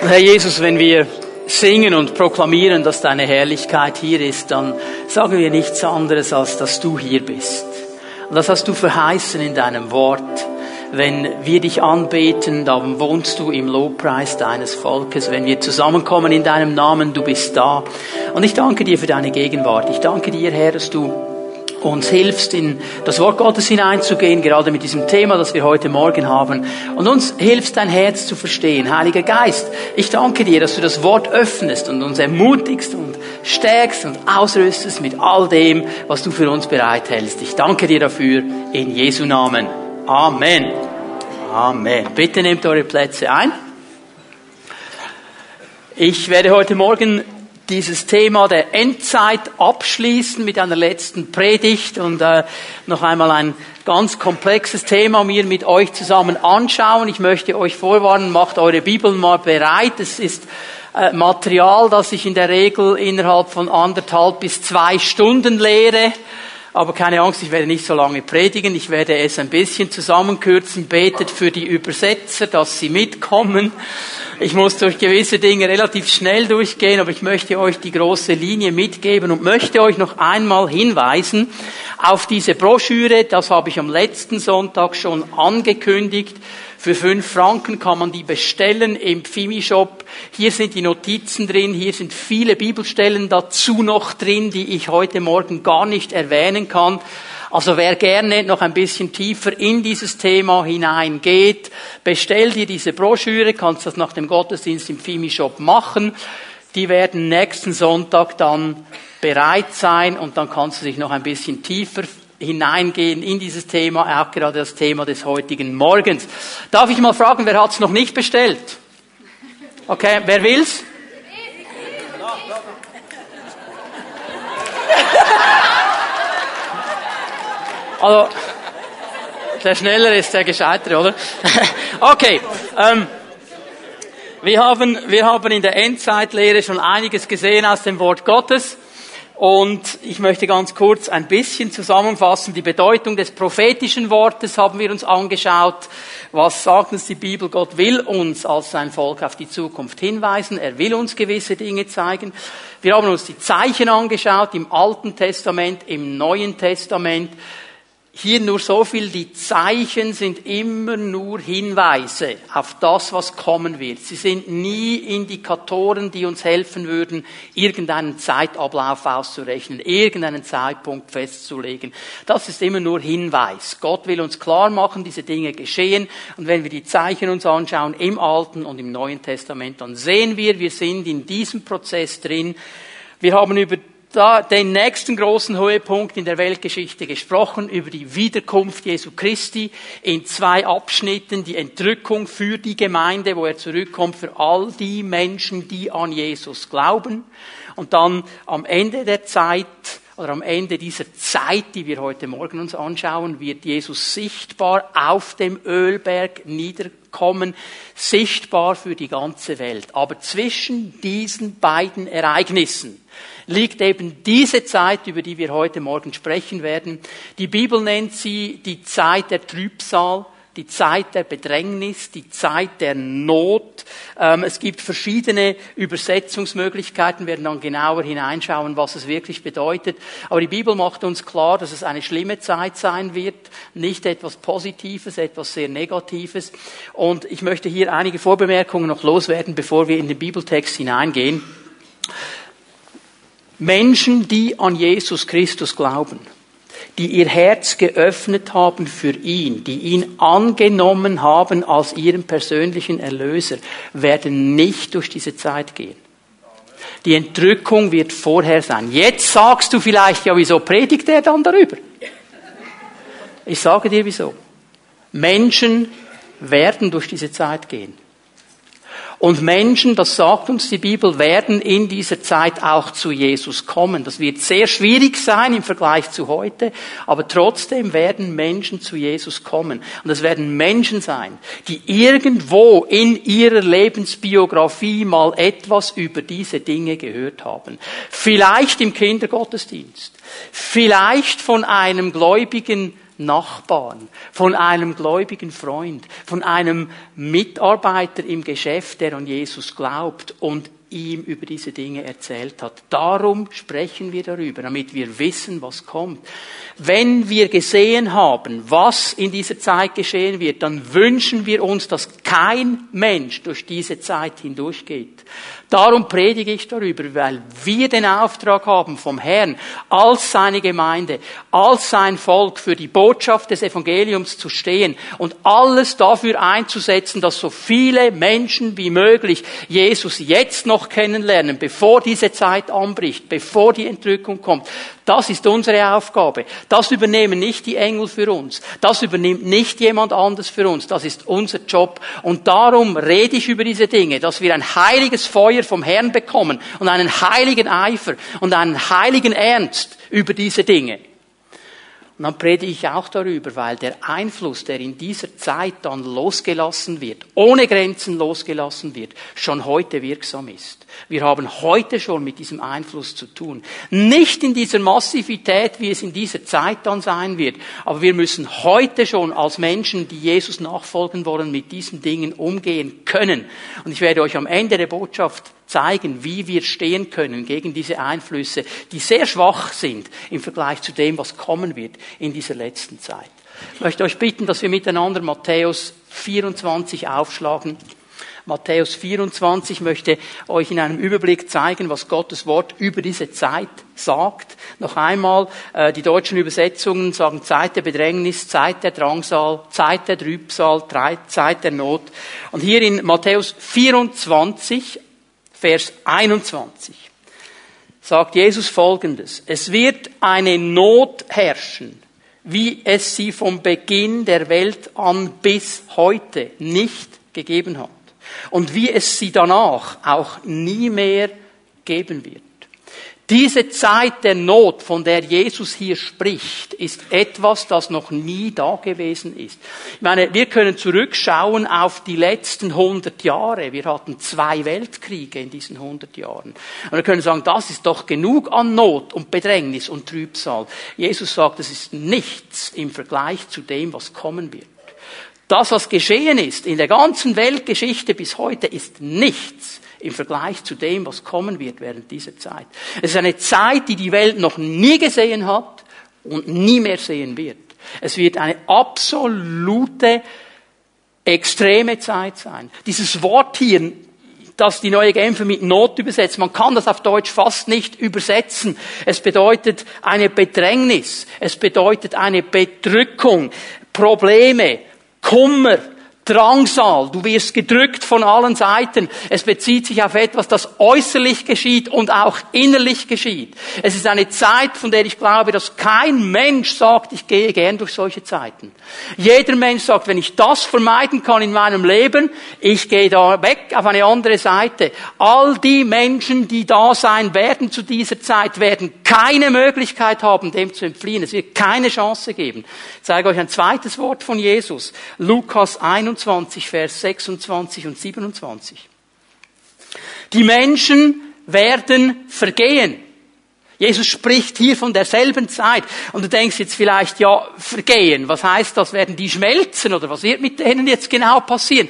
Herr Jesus, wenn wir singen und proklamieren, dass deine Herrlichkeit hier ist, dann sagen wir nichts anderes, als dass du hier bist. Und das hast du verheißen in deinem Wort. Wenn wir dich anbeten, dann wohnst du im Lobpreis deines Volkes. Wenn wir zusammenkommen in deinem Namen, du bist da. Und ich danke dir für deine Gegenwart. Ich danke dir, Herr, dass du uns hilfst, in das Wort Gottes hineinzugehen, gerade mit diesem Thema, das wir heute Morgen haben. Und uns hilfst, dein Herz zu verstehen. Heiliger Geist, ich danke dir, dass du das Wort öffnest und uns ermutigst und stärkst und ausrüstest mit all dem, was du für uns bereithältst. Ich danke dir dafür in Jesu Namen. Amen. Amen. Bitte nehmt eure Plätze ein. Ich werde heute Morgen dieses Thema der Endzeit abschließen mit einer letzten Predigt und äh, noch einmal ein ganz komplexes Thema mir mit euch zusammen anschauen. Ich möchte euch vorwarnen, macht eure Bibeln mal bereit. Es ist äh, Material, das ich in der Regel innerhalb von anderthalb bis zwei Stunden lehre. Aber keine Angst, ich werde nicht so lange predigen. Ich werde es ein bisschen zusammenkürzen. Betet für die Übersetzer, dass sie mitkommen. Ich muss durch gewisse Dinge relativ schnell durchgehen, aber ich möchte euch die große Linie mitgeben und möchte euch noch einmal hinweisen auf diese Broschüre. Das habe ich am letzten Sonntag schon angekündigt. Für fünf Franken kann man die bestellen im Fimi-Shop. Hier sind die Notizen drin, hier sind viele Bibelstellen dazu noch drin, die ich heute Morgen gar nicht erwähnen kann. Also wer gerne noch ein bisschen tiefer in dieses Thema hineingeht, bestell dir diese Broschüre, kannst das nach dem Gottesdienst im Fimi-Shop machen. Die werden nächsten Sonntag dann bereit sein und dann kannst du dich noch ein bisschen tiefer hineingehen in dieses Thema, auch gerade das Thema des heutigen Morgens. Darf ich mal fragen, wer hat es noch nicht bestellt? Okay, wer will's? Also, der Schneller ist der Gescheitere, oder? okay, ähm, wir haben, wir haben in der Endzeitlehre schon einiges gesehen aus dem Wort Gottes. Und ich möchte ganz kurz ein bisschen zusammenfassen. Die Bedeutung des prophetischen Wortes haben wir uns angeschaut. Was sagt uns die Bibel? Gott will uns als sein Volk auf die Zukunft hinweisen. Er will uns gewisse Dinge zeigen. Wir haben uns die Zeichen angeschaut im Alten Testament, im Neuen Testament. Hier nur so viel, die Zeichen sind immer nur Hinweise auf das, was kommen wird. Sie sind nie Indikatoren, die uns helfen würden, irgendeinen Zeitablauf auszurechnen, irgendeinen Zeitpunkt festzulegen. Das ist immer nur Hinweis. Gott will uns klar machen, diese Dinge geschehen. Und wenn wir die Zeichen uns anschauen im Alten und im Neuen Testament, dann sehen wir, wir sind in diesem Prozess drin. Wir haben über da den nächsten großen Höhepunkt in der Weltgeschichte gesprochen, über die Wiederkunft Jesu Christi in zwei Abschnitten, die Entrückung für die Gemeinde, wo er zurückkommt, für all die Menschen, die an Jesus glauben. Und dann am Ende der Zeit, oder am Ende dieser Zeit, die wir heute Morgen uns anschauen, wird Jesus sichtbar auf dem Ölberg niederkommen, sichtbar für die ganze Welt. Aber zwischen diesen beiden Ereignissen, liegt eben diese Zeit, über die wir heute Morgen sprechen werden. Die Bibel nennt sie die Zeit der Trübsal, die Zeit der Bedrängnis, die Zeit der Not. Ähm, es gibt verschiedene Übersetzungsmöglichkeiten, werden dann genauer hineinschauen, was es wirklich bedeutet. Aber die Bibel macht uns klar, dass es eine schlimme Zeit sein wird, nicht etwas Positives, etwas sehr Negatives. Und ich möchte hier einige Vorbemerkungen noch loswerden, bevor wir in den Bibeltext hineingehen. Menschen, die an Jesus Christus glauben, die ihr Herz geöffnet haben für ihn, die ihn angenommen haben als ihren persönlichen Erlöser, werden nicht durch diese Zeit gehen. Die Entrückung wird vorher sein. Jetzt sagst du vielleicht, ja, wieso predigt er dann darüber? Ich sage dir wieso. Menschen werden durch diese Zeit gehen. Und Menschen, das sagt uns die Bibel, werden in dieser Zeit auch zu Jesus kommen. Das wird sehr schwierig sein im Vergleich zu heute, aber trotzdem werden Menschen zu Jesus kommen. Und es werden Menschen sein, die irgendwo in ihrer Lebensbiografie mal etwas über diese Dinge gehört haben. Vielleicht im Kindergottesdienst, vielleicht von einem gläubigen Nachbarn, von einem gläubigen Freund, von einem Mitarbeiter im Geschäft, der an Jesus glaubt und ihm über diese Dinge erzählt hat. Darum sprechen wir darüber, damit wir wissen, was kommt. Wenn wir gesehen haben, was in dieser Zeit geschehen wird, dann wünschen wir uns, dass kein Mensch durch diese Zeit hindurchgeht. Darum predige ich darüber, weil wir den Auftrag haben vom Herrn, als seine Gemeinde, als sein Volk für die Botschaft des Evangeliums zu stehen und alles dafür einzusetzen, dass so viele Menschen wie möglich Jesus jetzt noch kennenlernen, bevor diese Zeit anbricht, bevor die Entrückung kommt. Das ist unsere Aufgabe. Das übernehmen nicht die Engel für uns. Das übernimmt nicht jemand anders für uns. Das ist unser Job. Und darum rede ich über diese Dinge, dass wir ein heiliges Feuer vom Herrn bekommen und einen heiligen Eifer und einen heiligen Ernst über diese Dinge. Und dann predige ich auch darüber, weil der Einfluss, der in dieser Zeit dann losgelassen wird, ohne Grenzen losgelassen wird, schon heute wirksam ist. Wir haben heute schon mit diesem Einfluss zu tun. Nicht in dieser Massivität, wie es in dieser Zeit dann sein wird, aber wir müssen heute schon als Menschen, die Jesus nachfolgen wollen, mit diesen Dingen umgehen können. Und ich werde euch am Ende der Botschaft zeigen, wie wir stehen können gegen diese Einflüsse, die sehr schwach sind im Vergleich zu dem, was kommen wird in dieser letzten Zeit. Ich möchte euch bitten, dass wir miteinander Matthäus 24 aufschlagen. Matthäus 24 möchte euch in einem Überblick zeigen, was Gottes Wort über diese Zeit sagt. Noch einmal, äh, die deutschen Übersetzungen sagen Zeit der Bedrängnis, Zeit der Drangsal, Zeit der Trübsal, Zeit der Not. Und hier in Matthäus 24 Vers 21 sagt Jesus Folgendes. Es wird eine Not herrschen, wie es sie vom Beginn der Welt an bis heute nicht gegeben hat. Und wie es sie danach auch nie mehr geben wird. Diese Zeit der Not, von der Jesus hier spricht, ist etwas, das noch nie da gewesen ist. Ich meine, wir können zurückschauen auf die letzten 100 Jahre. Wir hatten zwei Weltkriege in diesen 100 Jahren. Und wir können sagen, das ist doch genug an Not und Bedrängnis und Trübsal. Jesus sagt, es ist nichts im Vergleich zu dem, was kommen wird. Das, was geschehen ist in der ganzen Weltgeschichte bis heute, ist nichts im Vergleich zu dem, was kommen wird während dieser Zeit. Es ist eine Zeit, die die Welt noch nie gesehen hat und nie mehr sehen wird. Es wird eine absolute, extreme Zeit sein. Dieses Wort hier, das die neue Genfer mit Not übersetzt, man kann das auf Deutsch fast nicht übersetzen. Es bedeutet eine Bedrängnis, es bedeutet eine Bedrückung, Probleme, Kummer, Drangsal, du wirst gedrückt von allen Seiten. Es bezieht sich auf etwas, das äußerlich geschieht und auch innerlich geschieht. Es ist eine Zeit, von der ich glaube, dass kein Mensch sagt, ich gehe gern durch solche Zeiten. Jeder Mensch sagt, wenn ich das vermeiden kann in meinem Leben, ich gehe da weg auf eine andere Seite. All die Menschen, die da sein werden zu dieser Zeit, werden keine Möglichkeit haben, dem zu entfliehen. Es wird keine Chance geben. Ich zeige euch ein zweites Wort von Jesus. Lukas 21. 21, Vers 26 und 27. Die Menschen werden vergehen. Jesus spricht hier von derselben Zeit. Und du denkst jetzt vielleicht, ja, vergehen. Was heißt das? Werden die schmelzen oder was wird mit denen jetzt genau passieren?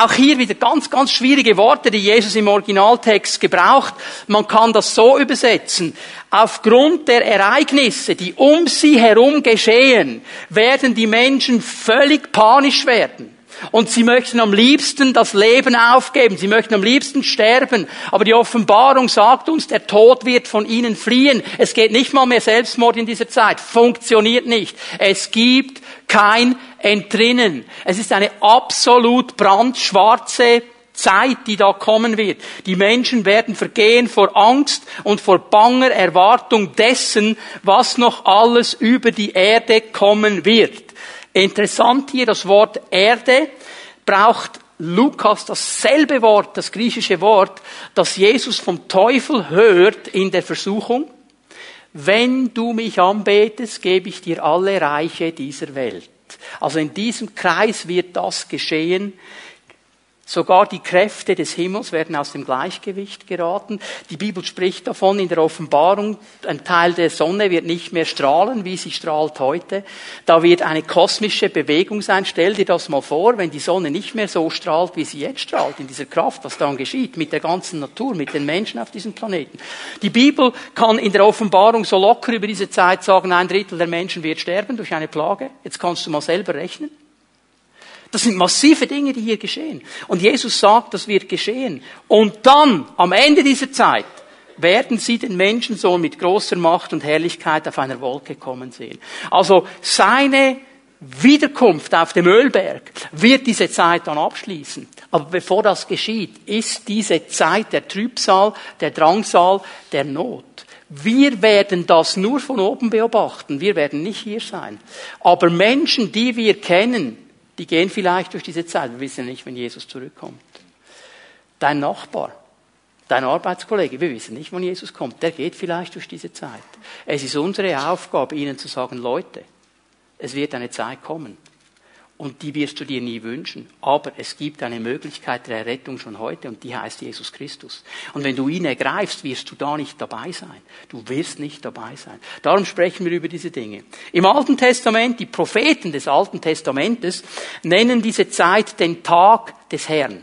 Auch hier wieder ganz, ganz schwierige Worte, die Jesus im Originaltext gebraucht. Man kann das so übersetzen. Aufgrund der Ereignisse, die um sie herum geschehen, werden die Menschen völlig panisch werden. Und sie möchten am liebsten das Leben aufgeben. Sie möchten am liebsten sterben. Aber die Offenbarung sagt uns, der Tod wird von ihnen fliehen. Es geht nicht mal mehr Selbstmord in dieser Zeit. Funktioniert nicht. Es gibt kein Entrinnen. Es ist eine absolut brandschwarze Zeit, die da kommen wird. Die Menschen werden vergehen vor Angst und vor banger Erwartung dessen, was noch alles über die Erde kommen wird. Interessant hier, das Wort Erde braucht Lukas dasselbe Wort, das griechische Wort, das Jesus vom Teufel hört in der Versuchung. Wenn du mich anbetest, gebe ich dir alle Reiche dieser Welt. Also in diesem Kreis wird das geschehen. Sogar die Kräfte des Himmels werden aus dem Gleichgewicht geraten. Die Bibel spricht davon in der Offenbarung, ein Teil der Sonne wird nicht mehr strahlen, wie sie strahlt heute. Da wird eine kosmische Bewegung sein. Stell dir das mal vor, wenn die Sonne nicht mehr so strahlt, wie sie jetzt strahlt, in dieser Kraft, was dann geschieht, mit der ganzen Natur, mit den Menschen auf diesem Planeten. Die Bibel kann in der Offenbarung so locker über diese Zeit sagen, ein Drittel der Menschen wird sterben durch eine Plage. Jetzt kannst du mal selber rechnen. Das sind massive Dinge, die hier geschehen. Und Jesus sagt, das wird geschehen. Und dann, am Ende dieser Zeit, werden sie den Menschensohn mit großer Macht und Herrlichkeit auf einer Wolke kommen sehen. Also seine Wiederkunft auf dem Ölberg wird diese Zeit dann abschließen. Aber bevor das geschieht, ist diese Zeit der Trübsal, der Drangsal, der Not. Wir werden das nur von oben beobachten. Wir werden nicht hier sein. Aber Menschen, die wir kennen, die gehen vielleicht durch diese Zeit. Wir wissen nicht, wenn Jesus zurückkommt. Dein Nachbar, dein Arbeitskollege, wir wissen nicht, wann Jesus kommt. Der geht vielleicht durch diese Zeit. Es ist unsere Aufgabe, ihnen zu sagen, Leute, es wird eine Zeit kommen. Und die wirst du dir nie wünschen. Aber es gibt eine Möglichkeit der Errettung schon heute und die heißt Jesus Christus. Und wenn du ihn ergreifst, wirst du da nicht dabei sein. Du wirst nicht dabei sein. Darum sprechen wir über diese Dinge. Im Alten Testament, die Propheten des Alten Testamentes nennen diese Zeit den Tag des Herrn.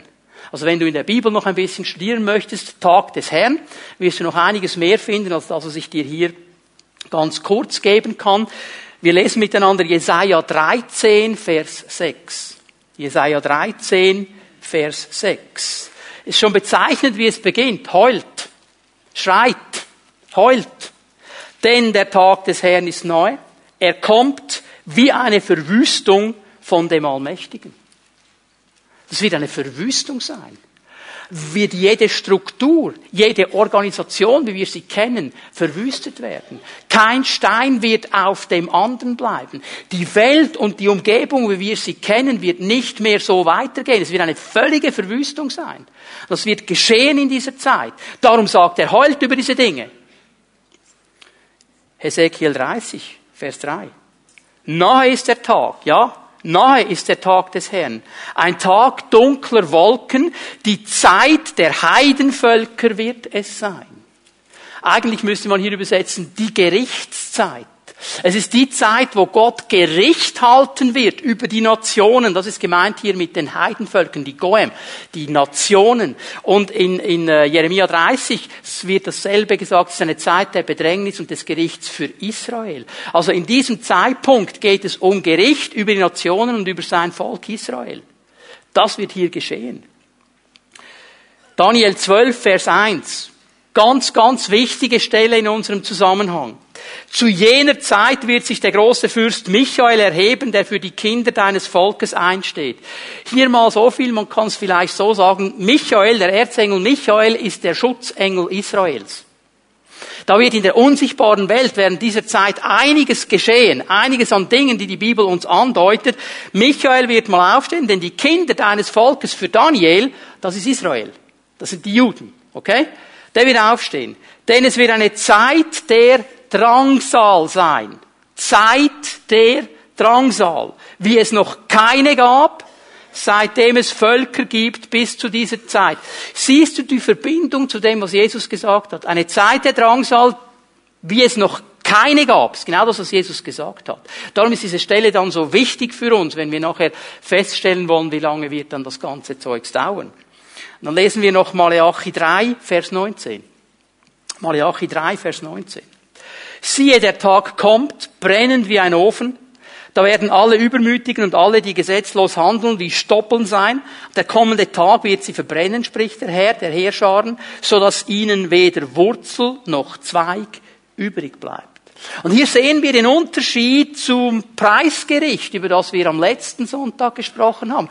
Also wenn du in der Bibel noch ein bisschen studieren möchtest, Tag des Herrn, wirst du noch einiges mehr finden, als das, was ich dir hier ganz kurz geben kann. Wir lesen miteinander Jesaja 13, Vers 6. Jesaja 13, Vers 6. Ist schon bezeichnet, wie es beginnt. Heult, schreit, heult. Denn der Tag des Herrn ist neu. Er kommt wie eine Verwüstung von dem Allmächtigen. Das wird eine Verwüstung sein wird jede Struktur, jede Organisation, wie wir sie kennen, verwüstet werden. Kein Stein wird auf dem anderen bleiben. Die Welt und die Umgebung, wie wir sie kennen, wird nicht mehr so weitergehen. Es wird eine völlige Verwüstung sein. Das wird geschehen in dieser Zeit. Darum sagt er, heult über diese Dinge. Hesekiel 30, Vers 3. Nahe ist der Tag, ja, Nahe ist der Tag des Herrn. Ein Tag dunkler Wolken. Die Zeit der Heidenvölker wird es sein. Eigentlich müsste man hier übersetzen, die Gerichtszeit. Es ist die Zeit, wo Gott Gericht halten wird über die Nationen. Das ist gemeint hier mit den Heidenvölkern, die Goem, die Nationen. Und in, in äh, Jeremia 30 wird dasselbe gesagt, es ist eine Zeit der Bedrängnis und des Gerichts für Israel. Also in diesem Zeitpunkt geht es um Gericht über die Nationen und über sein Volk Israel. Das wird hier geschehen. Daniel 12, Vers 1. Ganz, ganz wichtige Stelle in unserem Zusammenhang. Zu jener Zeit wird sich der große Fürst Michael erheben, der für die Kinder deines Volkes einsteht. Hier mal so viel, man kann es vielleicht so sagen, Michael, der Erzengel Michael ist der Schutzengel Israels. Da wird in der unsichtbaren Welt während dieser Zeit einiges geschehen, einiges an Dingen, die die Bibel uns andeutet. Michael wird mal aufstehen, denn die Kinder deines Volkes für Daniel, das ist Israel. Das sind die Juden. Okay? Der wird aufstehen. Denn es wird eine Zeit der Drangsal sein. Zeit der Drangsal. Wie es noch keine gab, seitdem es Völker gibt bis zu dieser Zeit. Siehst du die Verbindung zu dem, was Jesus gesagt hat? Eine Zeit der Drangsal, wie es noch keine gab. Ist genau das, was Jesus gesagt hat. Darum ist diese Stelle dann so wichtig für uns, wenn wir nachher feststellen wollen, wie lange wird dann das ganze Zeugs dauern. Dann lesen wir noch Malachi 3, Vers 19. Malachi 3, Vers 19. Siehe, der Tag kommt, brennend wie ein Ofen. Da werden alle Übermütigen und alle, die gesetzlos handeln, wie Stoppeln sein. Der kommende Tag wird sie verbrennen, spricht der Herr, der Heerscharen, so dass ihnen weder Wurzel noch Zweig übrig bleibt. Und hier sehen wir den Unterschied zum Preisgericht, über das wir am letzten Sonntag gesprochen haben.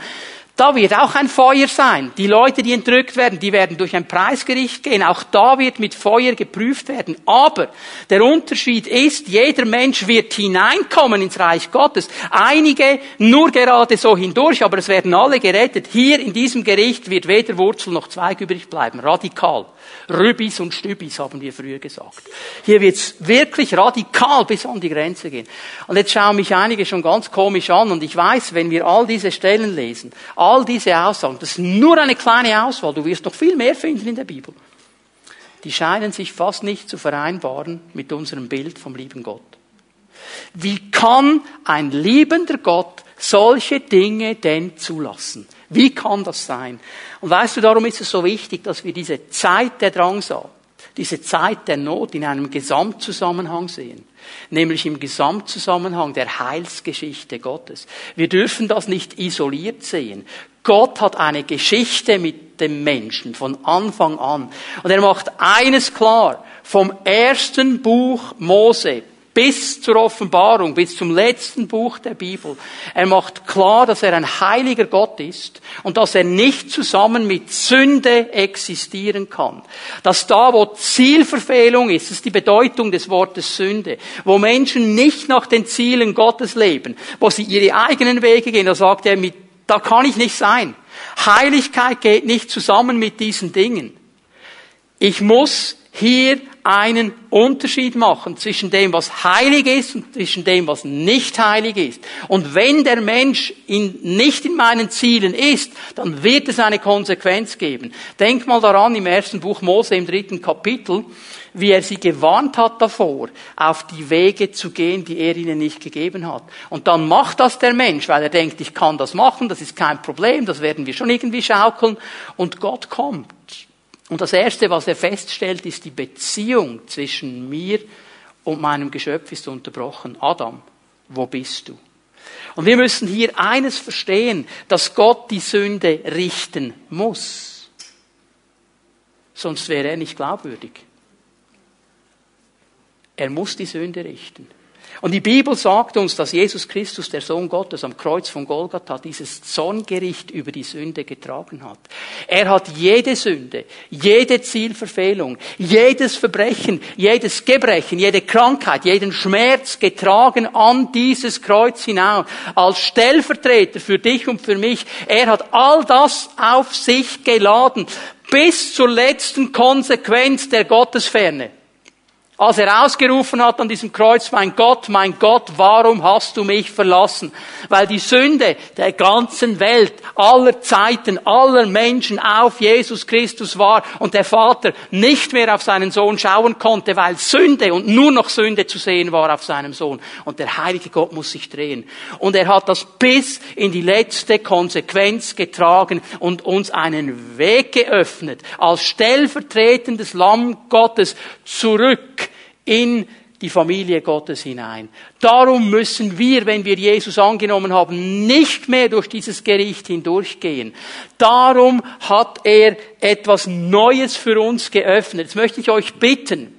Da wird auch ein Feuer sein. Die Leute, die entrückt werden, die werden durch ein Preisgericht gehen. Auch da wird mit Feuer geprüft werden. Aber der Unterschied ist, jeder Mensch wird hineinkommen ins Reich Gottes. Einige nur gerade so hindurch, aber es werden alle gerettet. Hier in diesem Gericht wird weder Wurzel noch Zweig übrig bleiben. Radikal. Rübis und Stübis haben wir früher gesagt. Hier wird es wirklich radikal bis an die Grenze gehen. Und jetzt schauen mich einige schon ganz komisch an und ich weiß, wenn wir all diese Stellen lesen, all diese Aussagen, das ist nur eine kleine Auswahl, du wirst noch viel mehr finden in der Bibel, die scheinen sich fast nicht zu vereinbaren mit unserem Bild vom lieben Gott. Wie kann ein liebender Gott solche Dinge denn zulassen? Wie kann das sein? Und weißt du, darum ist es so wichtig, dass wir diese Zeit der Drangsal, diese Zeit der Not in einem Gesamtzusammenhang sehen. Nämlich im Gesamtzusammenhang der Heilsgeschichte Gottes. Wir dürfen das nicht isoliert sehen. Gott hat eine Geschichte mit dem Menschen von Anfang an. Und er macht eines klar. Vom ersten Buch Mose bis zur Offenbarung, bis zum letzten Buch der Bibel. Er macht klar, dass er ein heiliger Gott ist und dass er nicht zusammen mit Sünde existieren kann. Dass da, wo Zielverfehlung ist, ist die Bedeutung des Wortes Sünde, wo Menschen nicht nach den Zielen Gottes leben, wo sie ihre eigenen Wege gehen, da sagt er, mit, da kann ich nicht sein. Heiligkeit geht nicht zusammen mit diesen Dingen. Ich muss hier einen Unterschied machen zwischen dem, was heilig ist und zwischen dem, was nicht heilig ist. Und wenn der Mensch in, nicht in meinen Zielen ist, dann wird es eine Konsequenz geben. Denk mal daran im ersten Buch Mose im dritten Kapitel, wie er sie gewarnt hat davor, auf die Wege zu gehen, die er ihnen nicht gegeben hat. Und dann macht das der Mensch, weil er denkt, ich kann das machen, das ist kein Problem, das werden wir schon irgendwie schaukeln. Und Gott kommt und das Erste, was er feststellt, ist die Beziehung zwischen mir und meinem Geschöpf ist unterbrochen. Adam, wo bist du? Und wir müssen hier eines verstehen, dass Gott die Sünde richten muss. Sonst wäre er nicht glaubwürdig. Er muss die Sünde richten. Und die Bibel sagt uns, dass Jesus Christus, der Sohn Gottes, am Kreuz von Golgatha dieses Zorngericht über die Sünde getragen hat. Er hat jede Sünde, jede Zielverfehlung, jedes Verbrechen, jedes Gebrechen, jede Krankheit, jeden Schmerz getragen an dieses Kreuz hinaus. Als Stellvertreter für dich und für mich. Er hat all das auf sich geladen. Bis zur letzten Konsequenz der Gottesferne. Als er ausgerufen hat an diesem Kreuz, mein Gott, mein Gott, warum hast du mich verlassen? Weil die Sünde der ganzen Welt, aller Zeiten, aller Menschen auf Jesus Christus war und der Vater nicht mehr auf seinen Sohn schauen konnte, weil Sünde und nur noch Sünde zu sehen war auf seinem Sohn. Und der heilige Gott muss sich drehen. Und er hat das bis in die letzte Konsequenz getragen und uns einen Weg geöffnet, als stellvertretendes Lamm Gottes zurück in die Familie Gottes hinein. Darum müssen wir, wenn wir Jesus angenommen haben, nicht mehr durch dieses Gericht hindurchgehen. Darum hat er etwas Neues für uns geöffnet. Jetzt möchte ich euch bitten,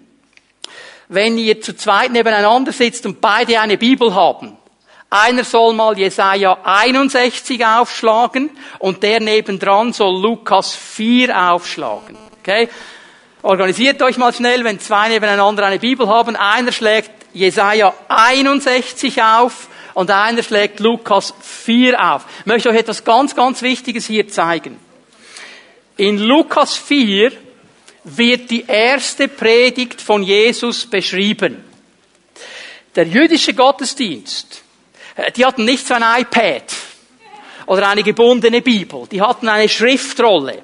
wenn ihr zu zweit nebeneinander sitzt und beide eine Bibel haben, einer soll mal Jesaja 61 aufschlagen und der nebendran soll Lukas 4 aufschlagen. Okay? Organisiert euch mal schnell, wenn zwei nebeneinander eine Bibel haben. Einer schlägt Jesaja 61 auf und einer schlägt Lukas 4 auf. Ich möchte euch etwas ganz, ganz Wichtiges hier zeigen. In Lukas 4 wird die erste Predigt von Jesus beschrieben. Der jüdische Gottesdienst, äh, die hatten nicht so ein iPad oder eine gebundene Bibel, die hatten eine Schriftrolle.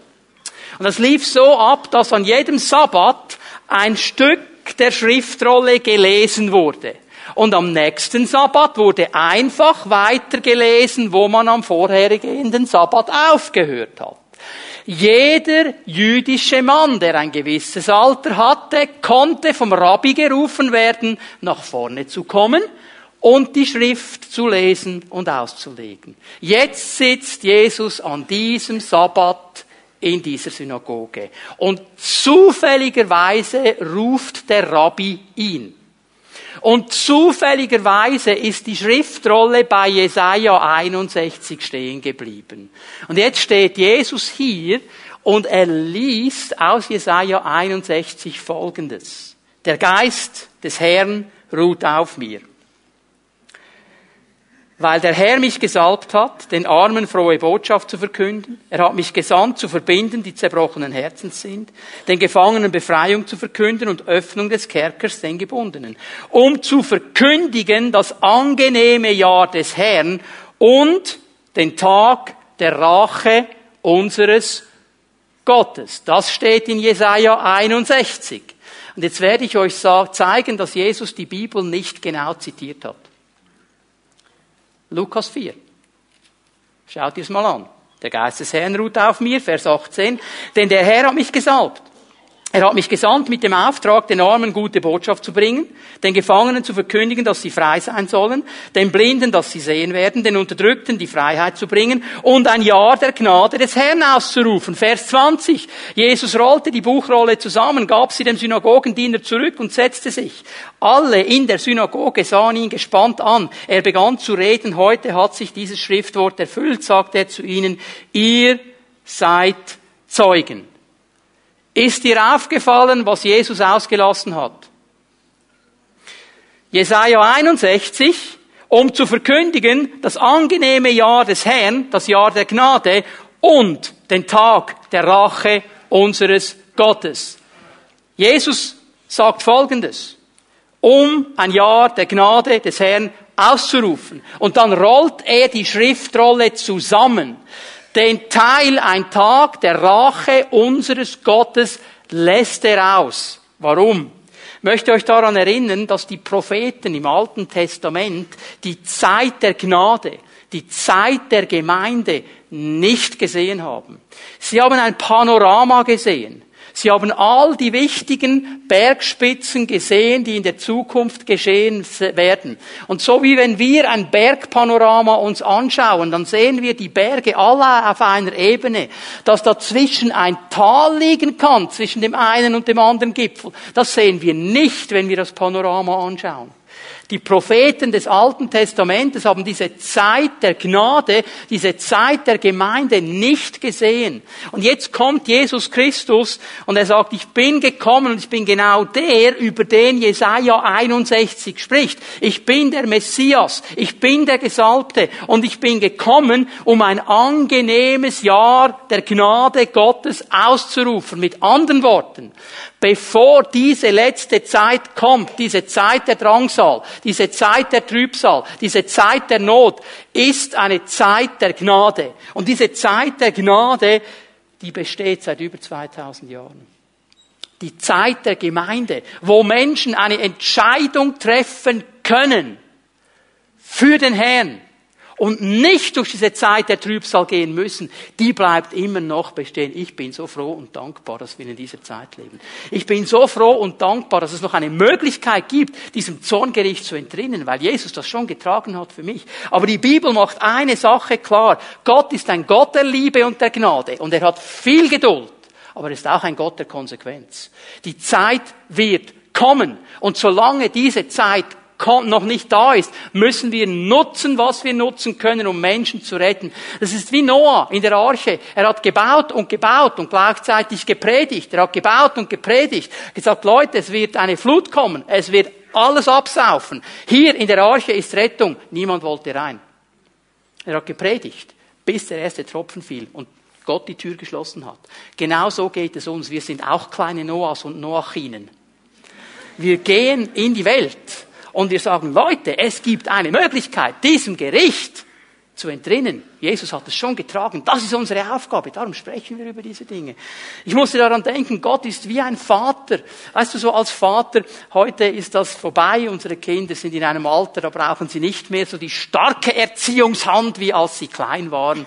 Und das lief so ab, dass an jedem Sabbat ein Stück der Schriftrolle gelesen wurde. Und am nächsten Sabbat wurde einfach weitergelesen, wo man am vorhergehenden Sabbat aufgehört hat. Jeder jüdische Mann, der ein gewisses Alter hatte, konnte vom Rabbi gerufen werden, nach vorne zu kommen und die Schrift zu lesen und auszulegen. Jetzt sitzt Jesus an diesem Sabbat in dieser Synagoge. Und zufälligerweise ruft der Rabbi ihn. Und zufälligerweise ist die Schriftrolle bei Jesaja 61 stehen geblieben. Und jetzt steht Jesus hier und er liest aus Jesaja 61 folgendes. Der Geist des Herrn ruht auf mir weil der Herr mich gesalbt hat, den Armen frohe Botschaft zu verkünden. Er hat mich gesandt, zu verbinden, die zerbrochenen Herzens sind, den Gefangenen Befreiung zu verkünden und Öffnung des Kerkers den Gebundenen, um zu verkündigen das angenehme Jahr des Herrn und den Tag der Rache unseres Gottes. Das steht in Jesaja 61. Und jetzt werde ich euch zeigen, dass Jesus die Bibel nicht genau zitiert hat. Lukas 4. Schaut ihr mal an. Der Geist des Herrn ruht auf mir, Vers 18. Denn der Herr hat mich gesalbt er hat mich gesandt mit dem Auftrag, den Armen gute Botschaft zu bringen, den Gefangenen zu verkündigen, dass sie frei sein sollen, den Blinden, dass sie sehen werden, den Unterdrückten die Freiheit zu bringen und ein Jahr der Gnade des Herrn auszurufen. Vers 20. Jesus rollte die Buchrolle zusammen, gab sie dem Synagogendiener zurück und setzte sich. Alle in der Synagoge sahen ihn gespannt an. Er begann zu reden. Heute hat sich dieses Schriftwort erfüllt, sagte er zu ihnen. Ihr seid Zeugen. Ist dir aufgefallen, was Jesus ausgelassen hat? Jesaja 61, um zu verkündigen, das angenehme Jahr des Herrn, das Jahr der Gnade und den Tag der Rache unseres Gottes. Jesus sagt Folgendes, um ein Jahr der Gnade des Herrn auszurufen. Und dann rollt er die Schriftrolle zusammen den Teil, ein Tag der Rache unseres Gottes lässt er aus. Warum? Ich möchte euch daran erinnern, dass die Propheten im Alten Testament die Zeit der Gnade, die Zeit der Gemeinde nicht gesehen haben. Sie haben ein Panorama gesehen. Sie haben all die wichtigen Bergspitzen gesehen, die in der Zukunft geschehen werden. Und so wie wenn wir ein Bergpanorama uns anschauen, dann sehen wir die Berge alle auf einer Ebene, dass dazwischen ein Tal liegen kann, zwischen dem einen und dem anderen Gipfel. Das sehen wir nicht, wenn wir das Panorama anschauen. Die Propheten des Alten Testamentes haben diese Zeit der Gnade, diese Zeit der Gemeinde nicht gesehen. Und jetzt kommt Jesus Christus und er sagt, ich bin gekommen und ich bin genau der, über den Jesaja 61 spricht. Ich bin der Messias, ich bin der Gesalbte und ich bin gekommen, um ein angenehmes Jahr der Gnade Gottes auszurufen. Mit anderen Worten, bevor diese letzte Zeit kommt, diese Zeit der Drangsal, diese Zeit der Trübsal, diese Zeit der Not, ist eine Zeit der Gnade. Und diese Zeit der Gnade, die besteht seit über 2000 Jahren. Die Zeit der Gemeinde, wo Menschen eine Entscheidung treffen können für den Herrn, und nicht durch diese Zeit der Trübsal gehen müssen, die bleibt immer noch bestehen. Ich bin so froh und dankbar, dass wir in dieser Zeit leben. Ich bin so froh und dankbar, dass es noch eine Möglichkeit gibt, diesem Zorngericht zu entrinnen, weil Jesus das schon getragen hat für mich. Aber die Bibel macht eine Sache klar. Gott ist ein Gott der Liebe und der Gnade und er hat viel Geduld, aber er ist auch ein Gott der Konsequenz. Die Zeit wird kommen und solange diese Zeit noch nicht da ist, müssen wir nutzen, was wir nutzen können, um Menschen zu retten. Das ist wie Noah in der Arche. Er hat gebaut und gebaut und gleichzeitig gepredigt. Er hat gebaut und gepredigt. Gesagt, Leute, es wird eine Flut kommen. Es wird alles absaufen. Hier in der Arche ist Rettung. Niemand wollte rein. Er hat gepredigt, bis der erste Tropfen fiel und Gott die Tür geschlossen hat. Genau so geht es uns. Wir sind auch kleine Noahs und Noachinen. Wir gehen in die Welt und wir sagen, Leute, es gibt eine Möglichkeit, diesem Gericht zu entrinnen. Jesus hat es schon getragen. Das ist unsere Aufgabe. Darum sprechen wir über diese Dinge. Ich musste daran denken, Gott ist wie ein Vater. Weißt du, so als Vater, heute ist das vorbei. Unsere Kinder sind in einem Alter, da brauchen sie nicht mehr so die starke Erziehungshand, wie als sie klein waren.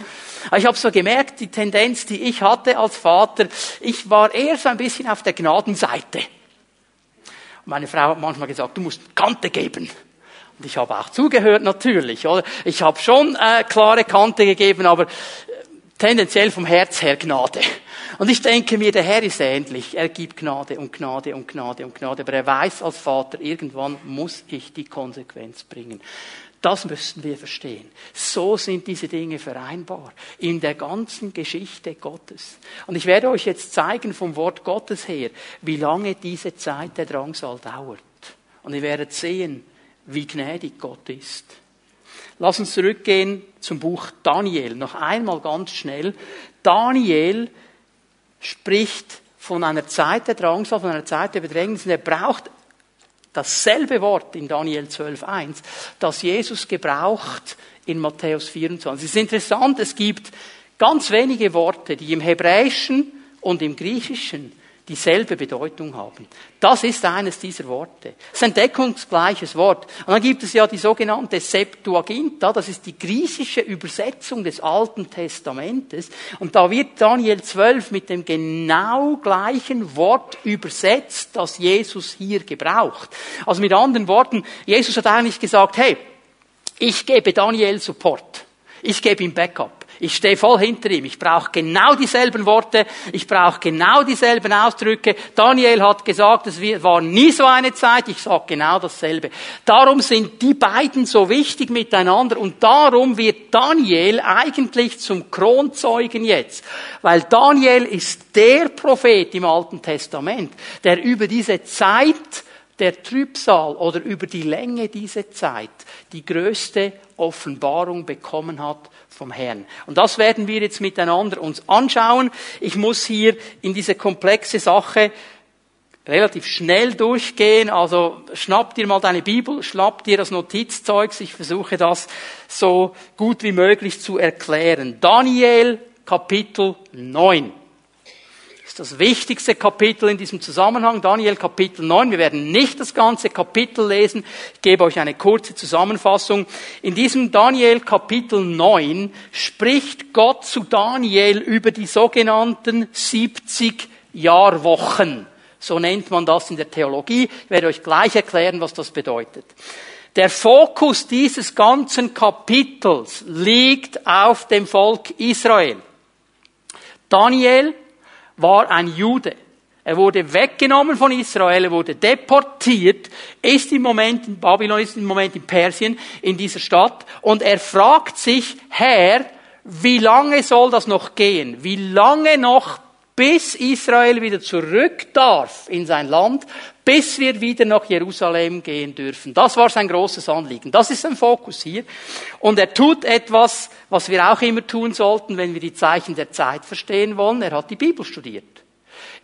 Ich habe so gemerkt, die Tendenz, die ich hatte als Vater, ich war eher so ein bisschen auf der Gnadenseite. Meine Frau hat manchmal gesagt, du musst Kante geben. Und ich habe auch zugehört natürlich, oder? Ich habe schon äh, klare Kante gegeben, aber äh, tendenziell vom Herz her Gnade. Und ich denke mir, der Herr ist ähnlich. Er gibt Gnade und Gnade und Gnade und Gnade. Aber er weiß als Vater, irgendwann muss ich die Konsequenz bringen. Das müssen wir verstehen. So sind diese Dinge vereinbar in der ganzen Geschichte Gottes. Und ich werde euch jetzt zeigen vom Wort Gottes her, wie lange diese Zeit der Drangsal dauert. Und ihr werdet sehen, wie gnädig Gott ist. Lass uns zurückgehen zum Buch Daniel. Noch einmal ganz schnell. Daniel spricht von einer Zeit der Drangsal, von einer Zeit der Bedrängnis. Und er braucht dasselbe Wort in Daniel 12.1, das Jesus gebraucht in Matthäus 24. Es ist interessant, es gibt ganz wenige Worte, die im Hebräischen und im Griechischen dieselbe Bedeutung haben. Das ist eines dieser Worte. Es ist ein deckungsgleiches Wort. Und dann gibt es ja die sogenannte Septuaginta, das ist die griechische Übersetzung des Alten Testamentes. Und da wird Daniel 12 mit dem genau gleichen Wort übersetzt, das Jesus hier gebraucht. Also mit anderen Worten, Jesus hat eigentlich gesagt, hey, ich gebe Daniel Support. Ich gebe ihm Backup. Ich stehe voll hinter ihm. Ich brauche genau dieselben Worte. Ich brauche genau dieselben Ausdrücke. Daniel hat gesagt, es war nie so eine Zeit. Ich sage genau dasselbe. Darum sind die beiden so wichtig miteinander und darum wird Daniel eigentlich zum Kronzeugen jetzt. Weil Daniel ist der Prophet im Alten Testament, der über diese Zeit der Trübsal oder über die Länge dieser Zeit die größte Offenbarung bekommen hat vom Herrn. Und das werden wir jetzt miteinander uns anschauen. Ich muss hier in diese komplexe Sache relativ schnell durchgehen. Also schnapp dir mal deine Bibel, schnapp dir das Notizzeugs. Ich versuche das so gut wie möglich zu erklären. Daniel Kapitel 9 das wichtigste Kapitel in diesem Zusammenhang, Daniel Kapitel 9. Wir werden nicht das ganze Kapitel lesen. Ich gebe euch eine kurze Zusammenfassung. In diesem Daniel Kapitel 9 spricht Gott zu Daniel über die sogenannten 70 Jahrwochen. So nennt man das in der Theologie. Ich werde euch gleich erklären, was das bedeutet. Der Fokus dieses ganzen Kapitels liegt auf dem Volk Israel. Daniel war ein Jude. Er wurde weggenommen von Israel, er wurde deportiert, ist im Moment in Babylon, ist im Moment in Persien, in dieser Stadt, und er fragt sich, Herr, wie lange soll das noch gehen? Wie lange noch, bis Israel wieder zurück darf in sein Land, bis wir wieder nach Jerusalem gehen dürfen. Das war sein großes Anliegen. Das ist sein Fokus hier. Und er tut etwas, was wir auch immer tun sollten, wenn wir die Zeichen der Zeit verstehen wollen. Er hat die Bibel studiert.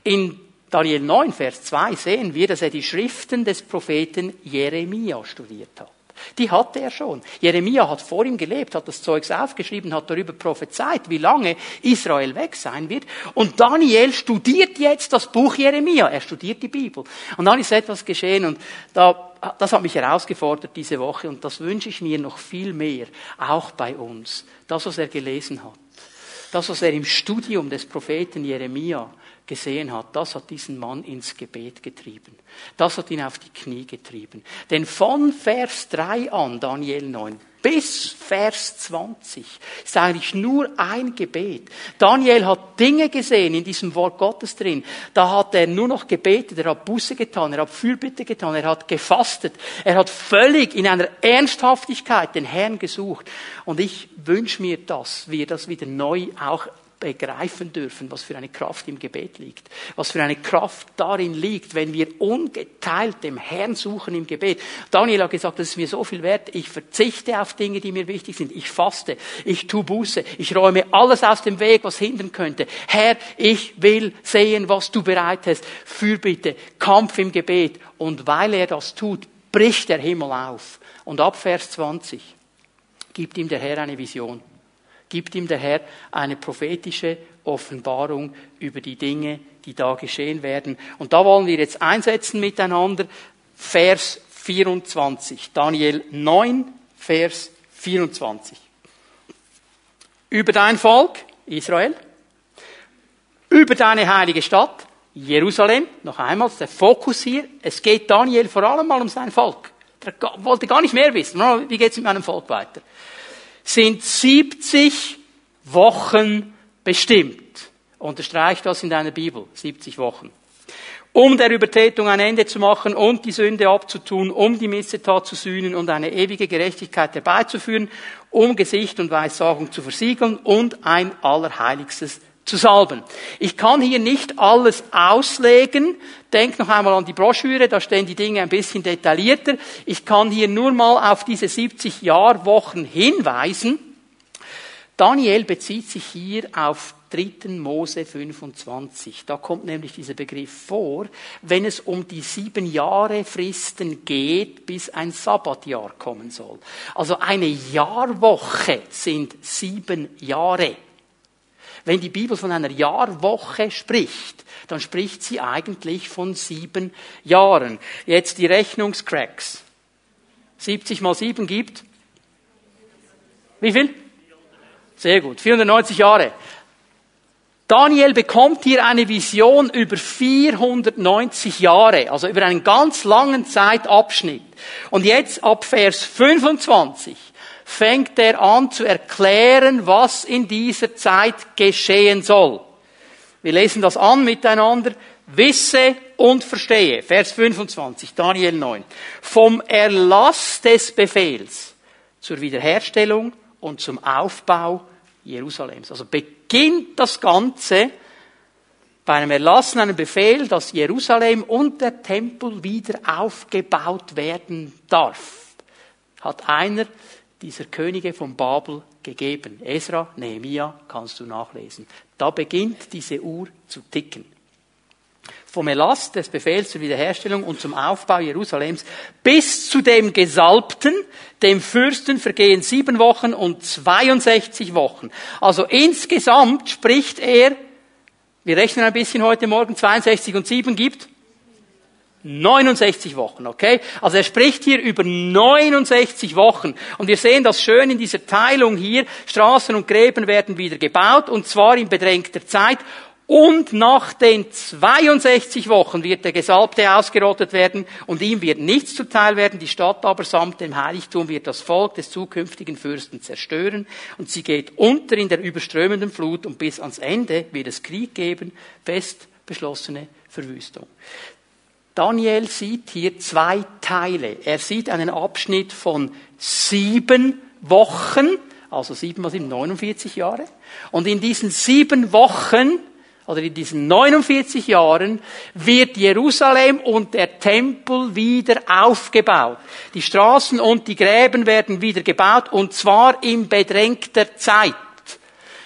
In Daniel 9, Vers 2 sehen wir, dass er die Schriften des Propheten Jeremia studiert hat. Die hatte er schon. Jeremia hat vor ihm gelebt, hat das Zeugs aufgeschrieben, hat darüber prophezeit, wie lange Israel weg sein wird. Und Daniel studiert jetzt das Buch Jeremia. Er studiert die Bibel. Und dann ist etwas geschehen und da, das hat mich herausgefordert diese Woche und das wünsche ich mir noch viel mehr, auch bei uns. Das, was er gelesen hat. Das, was er im Studium des Propheten Jeremia gesehen hat, das hat diesen Mann ins Gebet getrieben. Das hat ihn auf die Knie getrieben. Denn von Vers 3 an, Daniel 9, bis Vers 20 ist eigentlich nur ein Gebet. Daniel hat Dinge gesehen in diesem Wort Gottes drin. Da hat er nur noch gebetet, er hat Buße getan, er hat Fürbitte getan, er hat gefastet, er hat völlig in einer Ernsthaftigkeit den Herrn gesucht. Und ich wünsche mir, dass wir das wieder neu auch begreifen dürfen, was für eine Kraft im Gebet liegt. Was für eine Kraft darin liegt, wenn wir ungeteilt dem Herrn suchen im Gebet. Daniel hat gesagt, das ist mir so viel wert. Ich verzichte auf Dinge, die mir wichtig sind. Ich faste. Ich tu Buße. Ich räume alles aus dem Weg, was hindern könnte. Herr, ich will sehen, was du bereit hast. Fürbitte, Kampf im Gebet. Und weil er das tut, bricht der Himmel auf. Und ab Vers 20 gibt ihm der Herr eine Vision gibt ihm der Herr eine prophetische Offenbarung über die Dinge, die da geschehen werden. Und da wollen wir jetzt einsetzen miteinander. Vers 24. Daniel 9, Vers 24. Über dein Volk, Israel, über deine heilige Stadt, Jerusalem, noch einmal, der Fokus hier, es geht Daniel vor allem mal um sein Volk. Er wollte gar nicht mehr wissen, wie geht es mit meinem Volk weiter sind 70 Wochen bestimmt. Unterstreicht das in deiner Bibel. 70 Wochen. Um der Übertretung ein Ende zu machen und die Sünde abzutun, um die Missetat zu sühnen und eine ewige Gerechtigkeit herbeizuführen, um Gesicht und Weissagung zu versiegeln und ein Allerheiligstes zu salben. Ich kann hier nicht alles auslegen. Denk noch einmal an die Broschüre, da stehen die Dinge ein bisschen detaillierter. Ich kann hier nur mal auf diese 70 Jahrwochen hinweisen. Daniel bezieht sich hier auf 3. Mose 25. Da kommt nämlich dieser Begriff vor, wenn es um die sieben Jahre Fristen geht, bis ein Sabbatjahr kommen soll. Also eine Jahrwoche sind sieben Jahre. Wenn die Bibel von einer Jahrwoche spricht, dann spricht sie eigentlich von sieben Jahren. Jetzt die Rechnungscracks. 70 mal 7 gibt? Wie viel? Sehr gut. 490 Jahre. Daniel bekommt hier eine Vision über 490 Jahre, also über einen ganz langen Zeitabschnitt. Und jetzt ab Vers 25 fängt er an zu erklären, was in dieser Zeit geschehen soll. Wir lesen das an miteinander. Wisse und verstehe. Vers 25, Daniel 9. Vom Erlass des Befehls zur Wiederherstellung und zum Aufbau Jerusalems. Also beginnt das Ganze bei einem Erlassen, einem Befehl, dass Jerusalem und der Tempel wieder aufgebaut werden darf. Hat einer dieser Könige von Babel gegeben. Esra, Nehemia, kannst du nachlesen. Da beginnt diese Uhr zu ticken vom Erlass des Befehls zur Wiederherstellung und zum Aufbau Jerusalems bis zu dem Gesalbten, dem Fürsten, vergehen sieben Wochen und 62 Wochen. Also insgesamt spricht er, wir rechnen ein bisschen heute Morgen, 62 und 7 gibt 69 Wochen, okay? Also er spricht hier über 69 Wochen. Und wir sehen das schön in dieser Teilung hier. Straßen und Gräben werden wieder gebaut, und zwar in bedrängter Zeit. Und nach den 62 Wochen wird der Gesalbte ausgerottet werden und ihm wird nichts zuteil werden. Die Stadt aber samt dem Heiligtum wird das Volk des zukünftigen Fürsten zerstören und sie geht unter in der überströmenden Flut und bis ans Ende wird es Krieg geben, fest beschlossene Verwüstung. Daniel sieht hier zwei Teile. Er sieht einen Abschnitt von sieben Wochen, also sieben mal sieben, 49 Jahre. Und in diesen sieben Wochen oder in diesen 49 Jahren wird Jerusalem und der Tempel wieder aufgebaut. Die Straßen und die Gräben werden wieder gebaut und zwar in bedrängter Zeit.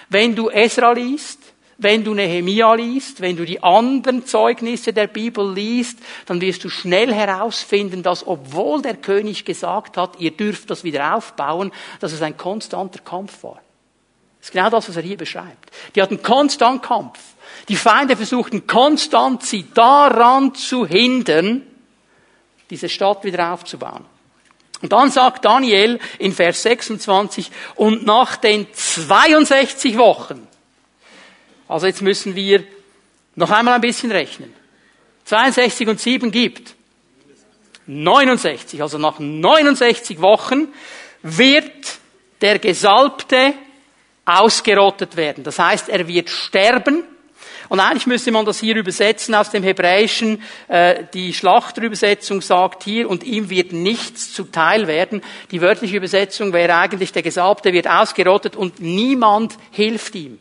Wenn du Esra liest, wenn du Nehemia liest, wenn du die anderen Zeugnisse der Bibel liest, dann wirst du schnell herausfinden, dass obwohl der König gesagt hat, ihr dürft das wieder aufbauen, dass es ein konstanter Kampf war. Das ist genau das, was er hier beschreibt. Die hatten konstant Kampf. Die Feinde versuchten konstant, sie daran zu hindern, diese Stadt wieder aufzubauen. Und dann sagt Daniel in Vers 26, und nach den 62 Wochen, also jetzt müssen wir noch einmal ein bisschen rechnen. 62 und 7 gibt 69, also nach 69 Wochen wird der Gesalbte ausgerottet werden. Das heißt, er wird sterben und eigentlich müsste man das hier übersetzen aus dem Hebräischen. Äh, die Schlachterübersetzung sagt hier, und ihm wird nichts zuteil werden. Die wörtliche Übersetzung wäre eigentlich, der Gesalbte wird ausgerottet und niemand hilft ihm.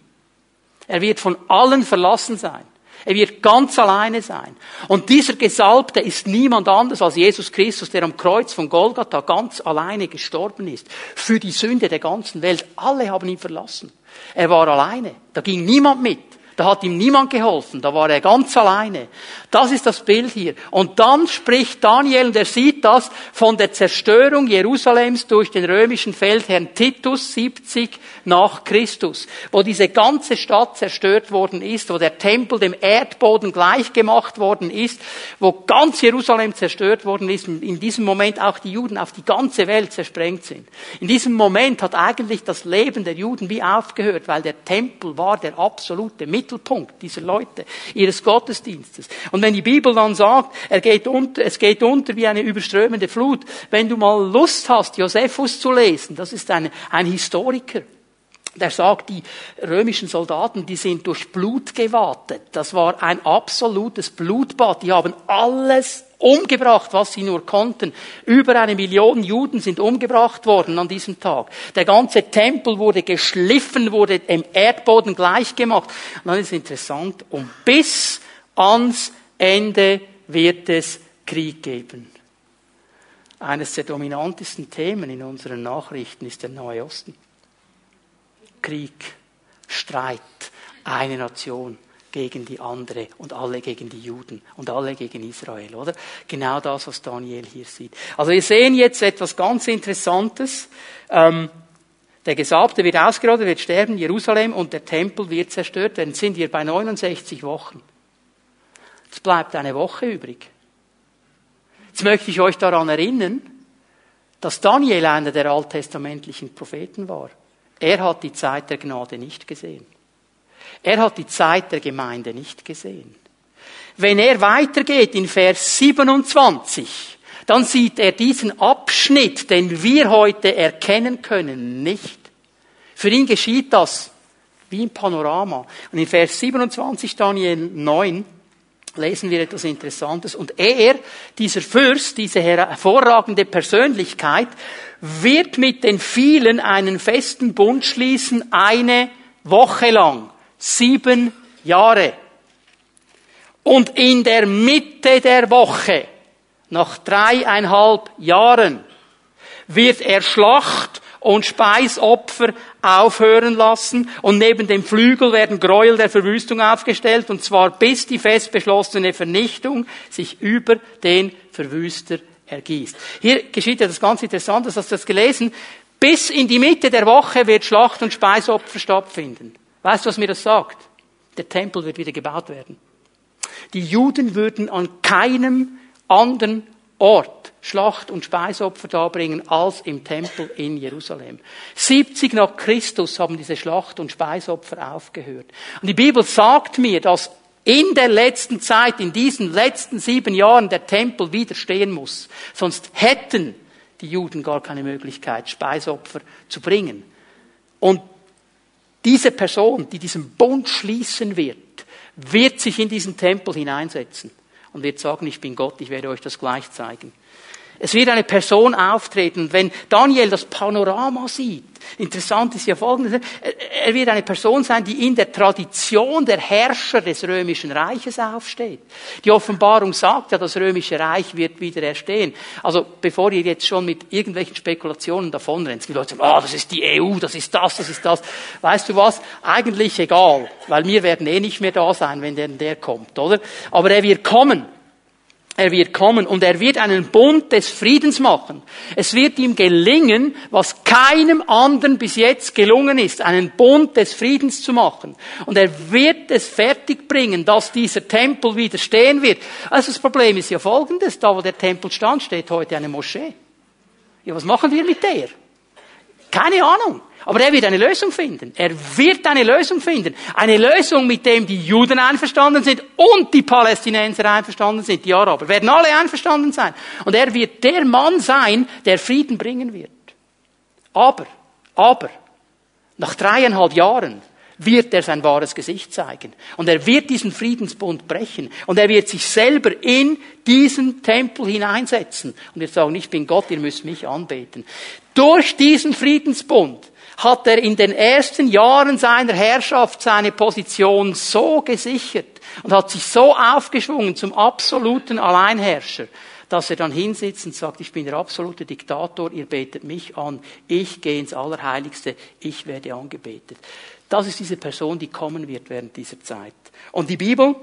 Er wird von allen verlassen sein. Er wird ganz alleine sein. Und dieser Gesalbte ist niemand anders als Jesus Christus, der am Kreuz von Golgatha ganz alleine gestorben ist. Für die Sünde der ganzen Welt. Alle haben ihn verlassen. Er war alleine. Da ging niemand mit. Da hat ihm niemand geholfen. Da war er ganz alleine. Das ist das Bild hier. Und dann spricht Daniel, und er sieht das von der Zerstörung Jerusalems durch den römischen Feldherrn Titus 70 nach Christus, wo diese ganze Stadt zerstört worden ist, wo der Tempel dem Erdboden gleichgemacht worden ist, wo ganz Jerusalem zerstört worden ist, und in diesem Moment auch die Juden auf die ganze Welt zersprengt sind. In diesem Moment hat eigentlich das Leben der Juden wie aufgehört, weil der Tempel war der absolute Mittelpunkt dieser Leute, ihres Gottesdienstes. Und wenn die Bibel dann sagt, er geht unter, es geht unter wie eine überströmende Flut, wenn du mal Lust hast, Josephus zu lesen, das ist ein, ein Historiker, der sagt, die römischen Soldaten, die sind durch Blut gewartet. Das war ein absolutes Blutbad. Die haben alles umgebracht, was sie nur konnten. Über eine Million Juden sind umgebracht worden an diesem Tag. Der ganze Tempel wurde geschliffen, wurde dem Erdboden gleichgemacht. Und dann ist interessant, und bis ans Ende wird es Krieg geben. Eines der dominantesten Themen in unseren Nachrichten ist der Nahe Osten. Krieg, Streit, eine Nation gegen die andere und alle gegen die Juden und alle gegen Israel, oder? Genau das, was Daniel hier sieht. Also wir sehen jetzt etwas ganz Interessantes. Ähm, Der Gesalbte wird ausgerottet, wird sterben, Jerusalem und der Tempel wird zerstört werden. Sind wir bei 69 Wochen. Es bleibt eine Woche übrig. Jetzt möchte ich euch daran erinnern, dass Daniel einer der alttestamentlichen Propheten war. Er hat die Zeit der Gnade nicht gesehen. Er hat die Zeit der Gemeinde nicht gesehen. Wenn er weitergeht in Vers 27, dann sieht er diesen Abschnitt, den wir heute erkennen können, nicht. Für ihn geschieht das wie im Panorama. Und in Vers 27 Daniel 9 lesen wir etwas Interessantes. Und er, dieser Fürst, diese hervorragende Persönlichkeit, wird mit den vielen einen festen Bund schließen, eine Woche lang. Sieben Jahre. Und in der Mitte der Woche, nach dreieinhalb Jahren, wird er Schlacht und Speisopfer aufhören lassen und neben dem Flügel werden Gräuel der Verwüstung aufgestellt und zwar bis die fest beschlossene Vernichtung sich über den Verwüster ergießt. Hier geschieht ja das ganz Interessante, hast du das gelesen? Bis in die Mitte der Woche wird Schlacht und Speisopfer stattfinden. Weißt du, was mir das sagt? Der Tempel wird wieder gebaut werden. Die Juden würden an keinem anderen Ort Schlacht- und Speisopfer darbringen als im Tempel in Jerusalem. 70 nach Christus haben diese Schlacht- und Speisopfer aufgehört. Und die Bibel sagt mir, dass in der letzten Zeit, in diesen letzten sieben Jahren der Tempel wieder stehen muss. Sonst hätten die Juden gar keine Möglichkeit, Speisopfer zu bringen. Und diese Person, die diesen Bund schließen wird, wird sich in diesen Tempel hineinsetzen und wird sagen, ich bin Gott, ich werde euch das gleich zeigen. Es wird eine Person auftreten. Wenn Daniel das Panorama sieht, interessant ist ja folgendes, er wird eine Person sein, die in der Tradition der Herrscher des römischen Reiches aufsteht. Die Offenbarung sagt ja, das römische Reich wird wieder erstehen. Also bevor ihr jetzt schon mit irgendwelchen Spekulationen davonrennt, die Leute sagen, oh, das ist die EU, das ist das, das ist das. Weißt du was? Eigentlich egal, weil wir werden eh nicht mehr da sein, wenn der, der kommt, oder? Aber er wird kommen. Er wird kommen und er wird einen Bund des Friedens machen. Es wird ihm gelingen, was keinem anderen bis jetzt gelungen ist, einen Bund des Friedens zu machen. Und er wird es fertigbringen, dass dieser Tempel wieder stehen wird. Also das Problem ist ja folgendes, da wo der Tempel stand, steht heute eine Moschee. Ja, was machen wir mit der? Keine Ahnung. Aber er wird eine Lösung finden. Er wird eine Lösung finden. Eine Lösung, mit dem die Juden einverstanden sind und die Palästinenser einverstanden sind, die Araber. Werden alle einverstanden sein. Und er wird der Mann sein, der Frieden bringen wird. Aber, aber, nach dreieinhalb Jahren wird er sein wahres Gesicht zeigen. Und er wird diesen Friedensbund brechen. Und er wird sich selber in diesen Tempel hineinsetzen. Und wird sagen, ich bin Gott, ihr müsst mich anbeten. Durch diesen Friedensbund hat er in den ersten Jahren seiner Herrschaft seine Position so gesichert und hat sich so aufgeschwungen zum absoluten Alleinherrscher, dass er dann hinsitzt und sagt, ich bin der absolute Diktator, ihr betet mich an, ich gehe ins Allerheiligste, ich werde angebetet. Das ist diese Person, die kommen wird während dieser Zeit. Und die Bibel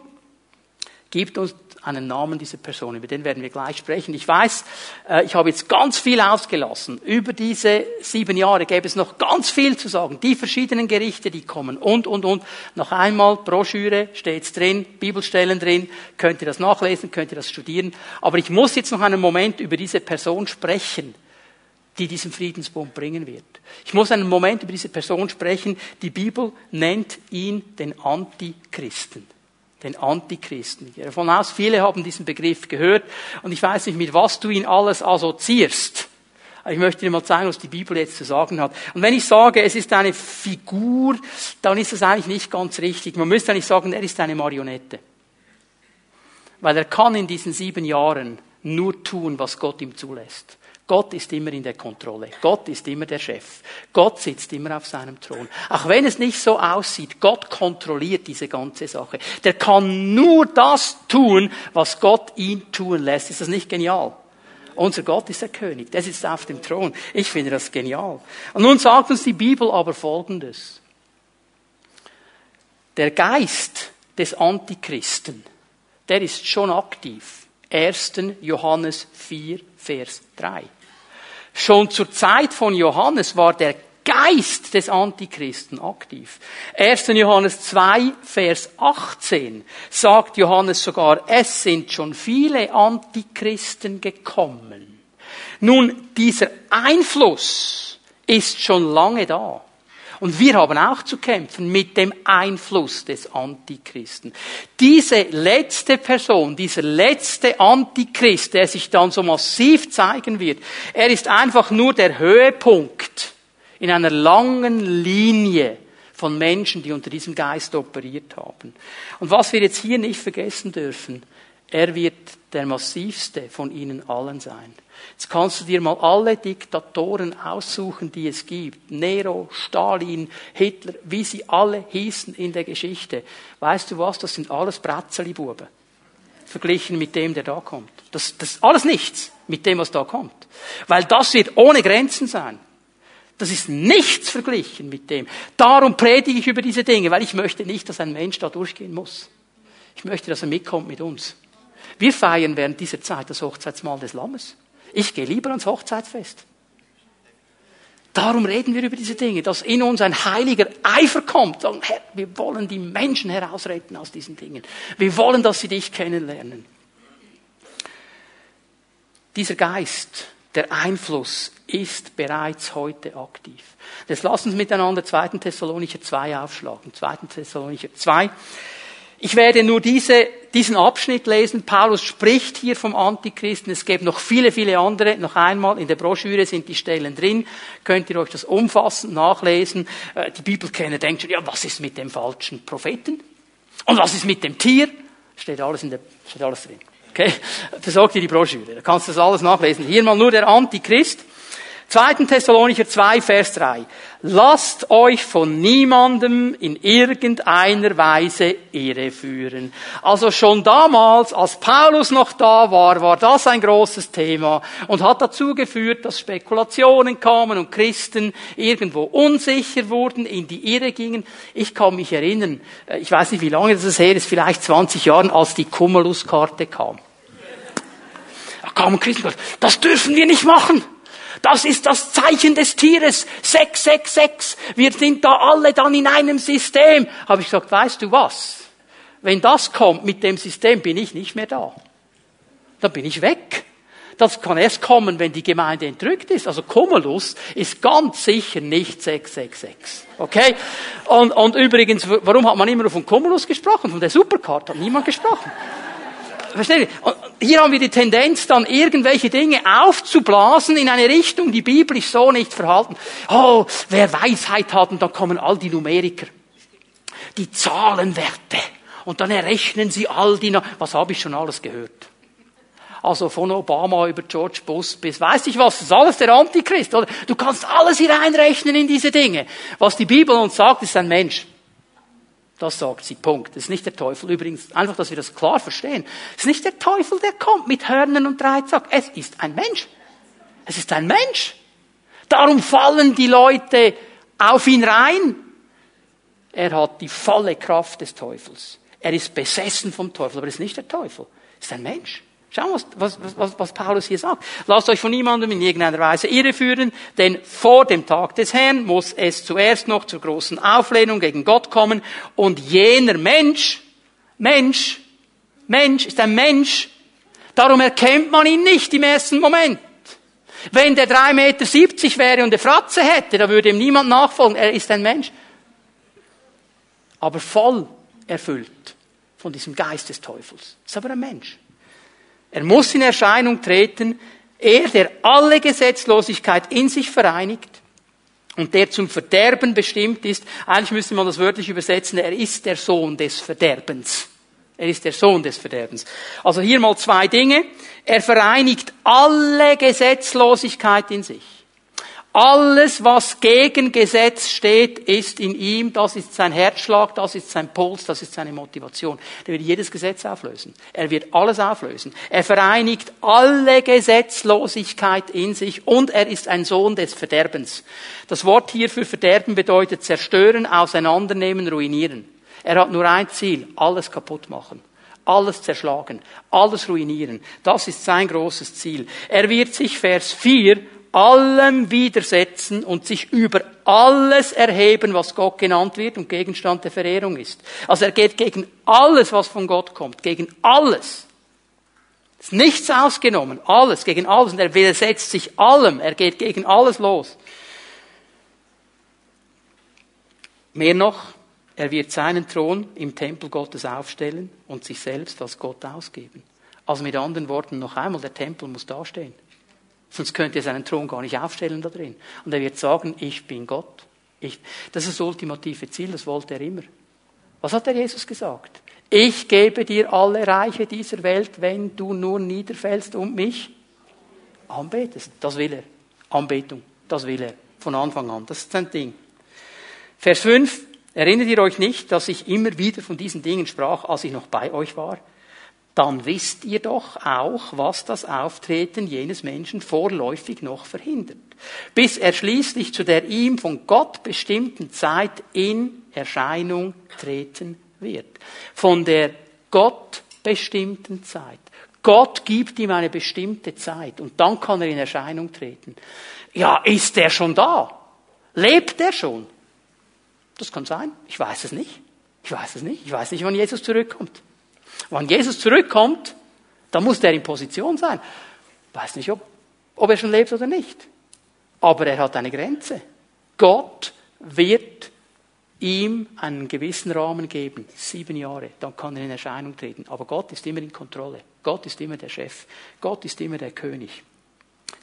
gibt uns einen Namen dieser Person, über den werden wir gleich sprechen. Ich weiß, äh, ich habe jetzt ganz viel ausgelassen. Über diese sieben Jahre gäbe es noch ganz viel zu sagen. Die verschiedenen Gerichte, die kommen und, und, und. Noch einmal, Broschüre steht's drin, Bibelstellen drin, könnt ihr das nachlesen, könnt ihr das studieren. Aber ich muss jetzt noch einen Moment über diese Person sprechen, die diesen Friedensbund bringen wird. Ich muss einen Moment über diese Person sprechen. Die Bibel nennt ihn den Antichristen den Antichristen. Ich gehe davon aus, viele haben diesen Begriff gehört und ich weiß nicht, mit was du ihn alles assoziierst. Ich möchte dir mal zeigen, was die Bibel jetzt zu sagen hat. Und wenn ich sage, es ist eine Figur, dann ist das eigentlich nicht ganz richtig. Man müsste eigentlich sagen, er ist eine Marionette. Weil er kann in diesen sieben Jahren nur tun, was Gott ihm zulässt. Gott ist immer in der Kontrolle. Gott ist immer der Chef. Gott sitzt immer auf seinem Thron. Auch wenn es nicht so aussieht, Gott kontrolliert diese ganze Sache. Der kann nur das tun, was Gott ihn tun lässt. Ist das nicht genial? Unser Gott ist der König. Der sitzt auf dem Thron. Ich finde das genial. Und nun sagt uns die Bibel aber Folgendes. Der Geist des Antichristen, der ist schon aktiv. 1. Johannes 4, Vers 3. Schon zur Zeit von Johannes war der Geist des Antichristen aktiv. 1. Johannes 2, Vers 18 sagt Johannes sogar, es sind schon viele Antichristen gekommen. Nun, dieser Einfluss ist schon lange da. Und wir haben auch zu kämpfen mit dem Einfluss des Antichristen. Diese letzte Person, dieser letzte Antichrist, der sich dann so massiv zeigen wird, er ist einfach nur der Höhepunkt in einer langen Linie von Menschen, die unter diesem Geist operiert haben. Und was wir jetzt hier nicht vergessen dürfen, er wird der massivste von ihnen allen sein. Jetzt kannst du dir mal alle Diktatoren aussuchen, die es gibt. Nero, Stalin, Hitler, wie sie alle hießen in der Geschichte. Weißt du was? Das sind alles Bratzeli-Buben. Verglichen mit dem, der da kommt. Das, das ist alles nichts mit dem, was da kommt. Weil das wird ohne Grenzen sein. Das ist nichts verglichen mit dem. Darum predige ich über diese Dinge, weil ich möchte nicht, dass ein Mensch da durchgehen muss. Ich möchte, dass er mitkommt mit uns. Wir feiern während dieser Zeit das Hochzeitsmahl des Lammes. Ich gehe lieber ans Hochzeitsfest. Darum reden wir über diese Dinge, dass in uns ein heiliger Eifer kommt. Sagen, Herr, wir wollen die Menschen herausretten aus diesen Dingen. Wir wollen, dass sie dich kennenlernen. Dieser Geist, der Einfluss ist bereits heute aktiv. Jetzt lassen Sie miteinander 2. Thessalonicher 2 aufschlagen. 2. Thessalonicher 2. Ich werde nur diese, diesen Abschnitt lesen. Paulus spricht hier vom Antichristen. Es gibt noch viele, viele andere. Noch einmal, in der Broschüre sind die Stellen drin. Könnt ihr euch das umfassend nachlesen. Äh, die Bibelkenner denken schon, ja, was ist mit dem falschen Propheten? Und was ist mit dem Tier? Steht alles in der, steht alles drin. Okay? Besorgt dir die Broschüre. Da kannst du das alles nachlesen. Hier mal nur der Antichrist. 2. Thessalonicher 2, Vers 3. Lasst euch von niemandem in irgendeiner Weise irreführen. Also schon damals, als Paulus noch da war, war das ein großes Thema und hat dazu geführt, dass Spekulationen kamen und Christen irgendwo unsicher wurden, in die Irre gingen. Ich kann mich erinnern, äh, ich weiß nicht, wie lange das her ist, vielleicht 20 Jahren, als die Cumulus-Karte kam. Da kamen Christen das dürfen wir nicht machen. Das ist das Zeichen des Tieres. 666. Wir sind da alle dann in einem System. Habe ich gesagt, weißt du was? Wenn das kommt mit dem System, bin ich nicht mehr da. Dann bin ich weg. Das kann erst kommen, wenn die Gemeinde entrückt ist. Also Cumulus ist ganz sicher nicht 666. Okay? Und, und übrigens, warum hat man immer nur von Cumulus gesprochen? Von der Supercard hat niemand gesprochen. Versteht ihr? hier haben wir die Tendenz, dann irgendwelche Dinge aufzublasen in eine Richtung, die biblisch so nicht verhalten. Oh, wer Weisheit hat, und dann kommen all die Numeriker. Die Zahlenwerte. Und dann errechnen sie all die, was habe ich schon alles gehört? Also von Obama über George Bush bis weiß ich was, das ist alles der Antichrist, oder? Du kannst alles hier einrechnen in diese Dinge. Was die Bibel uns sagt, ist ein Mensch. Das sagt sie, Punkt. Das ist nicht der Teufel. Übrigens, einfach, dass wir das klar verstehen. Es ist nicht der Teufel, der kommt mit Hörnern und Dreizack. Es ist ein Mensch. Es ist ein Mensch. Darum fallen die Leute auf ihn rein. Er hat die volle Kraft des Teufels. Er ist besessen vom Teufel, aber er ist nicht der Teufel. Es ist ein Mensch. Schau, was, was, was, was Paulus hier sagt. Lasst euch von niemandem in irgendeiner Weise irreführen, denn vor dem Tag des Herrn muss es zuerst noch zur großen Auflehnung gegen Gott kommen und jener Mensch, Mensch, Mensch ist ein Mensch, darum erkennt man ihn nicht im ersten Moment. Wenn der 3,70 Meter wäre und eine Fratze hätte, da würde ihm niemand nachfolgen. Er ist ein Mensch. Aber voll erfüllt von diesem Geist des Teufels. Ist aber ein Mensch. Er muss in Erscheinung treten, er, der alle Gesetzlosigkeit in sich vereinigt und der zum Verderben bestimmt ist. Eigentlich müsste man das wörtlich übersetzen, er ist der Sohn des Verderbens. Er ist der Sohn des Verderbens. Also hier mal zwei Dinge. Er vereinigt alle Gesetzlosigkeit in sich. Alles, was gegen Gesetz steht, ist in ihm. Das ist sein Herzschlag, das ist sein Puls, das ist seine Motivation. Er wird jedes Gesetz auflösen. Er wird alles auflösen. Er vereinigt alle Gesetzlosigkeit in sich und er ist ein Sohn des Verderbens. Das Wort hier für Verderben bedeutet zerstören, auseinandernehmen, ruinieren. Er hat nur ein Ziel, alles kaputt machen alles zerschlagen, alles ruinieren. Das ist sein großes Ziel. Er wird sich, Vers 4, allem widersetzen und sich über alles erheben, was Gott genannt wird und Gegenstand der Verehrung ist. Also er geht gegen alles, was von Gott kommt, gegen alles. Ist nichts ausgenommen, alles, gegen alles. Und er widersetzt sich allem, er geht gegen alles los. Mehr noch, er wird seinen Thron im Tempel Gottes aufstellen und sich selbst als Gott ausgeben. Also mit anderen Worten noch einmal, der Tempel muss dastehen. Sonst könnte er seinen Thron gar nicht aufstellen da drin. Und er wird sagen, ich bin Gott. Ich, das ist das ultimative Ziel, das wollte er immer. Was hat der Jesus gesagt? Ich gebe dir alle Reiche dieser Welt, wenn du nur niederfällst und mich anbetest. Das will er. Anbetung, das will er. Von Anfang an. Das ist sein Ding. Vers 5. Erinnert ihr euch nicht, dass ich immer wieder von diesen Dingen sprach, als ich noch bei euch war? Dann wisst ihr doch auch, was das Auftreten jenes Menschen vorläufig noch verhindert, bis er schließlich zu der ihm von Gott bestimmten Zeit in Erscheinung treten wird. Von der Gott bestimmten Zeit. Gott gibt ihm eine bestimmte Zeit und dann kann er in Erscheinung treten. Ja, ist er schon da? Lebt er schon? Das kann sein. Ich weiß es nicht. Ich weiß es nicht. Ich weiß nicht, wann Jesus zurückkommt. Wenn Jesus zurückkommt, dann muss der in Position sein. Weiß nicht, ob, ob er schon lebt oder nicht. Aber er hat eine Grenze. Gott wird ihm einen gewissen Rahmen geben. Sieben Jahre. Dann kann er in Erscheinung treten. Aber Gott ist immer in Kontrolle. Gott ist immer der Chef. Gott ist immer der König.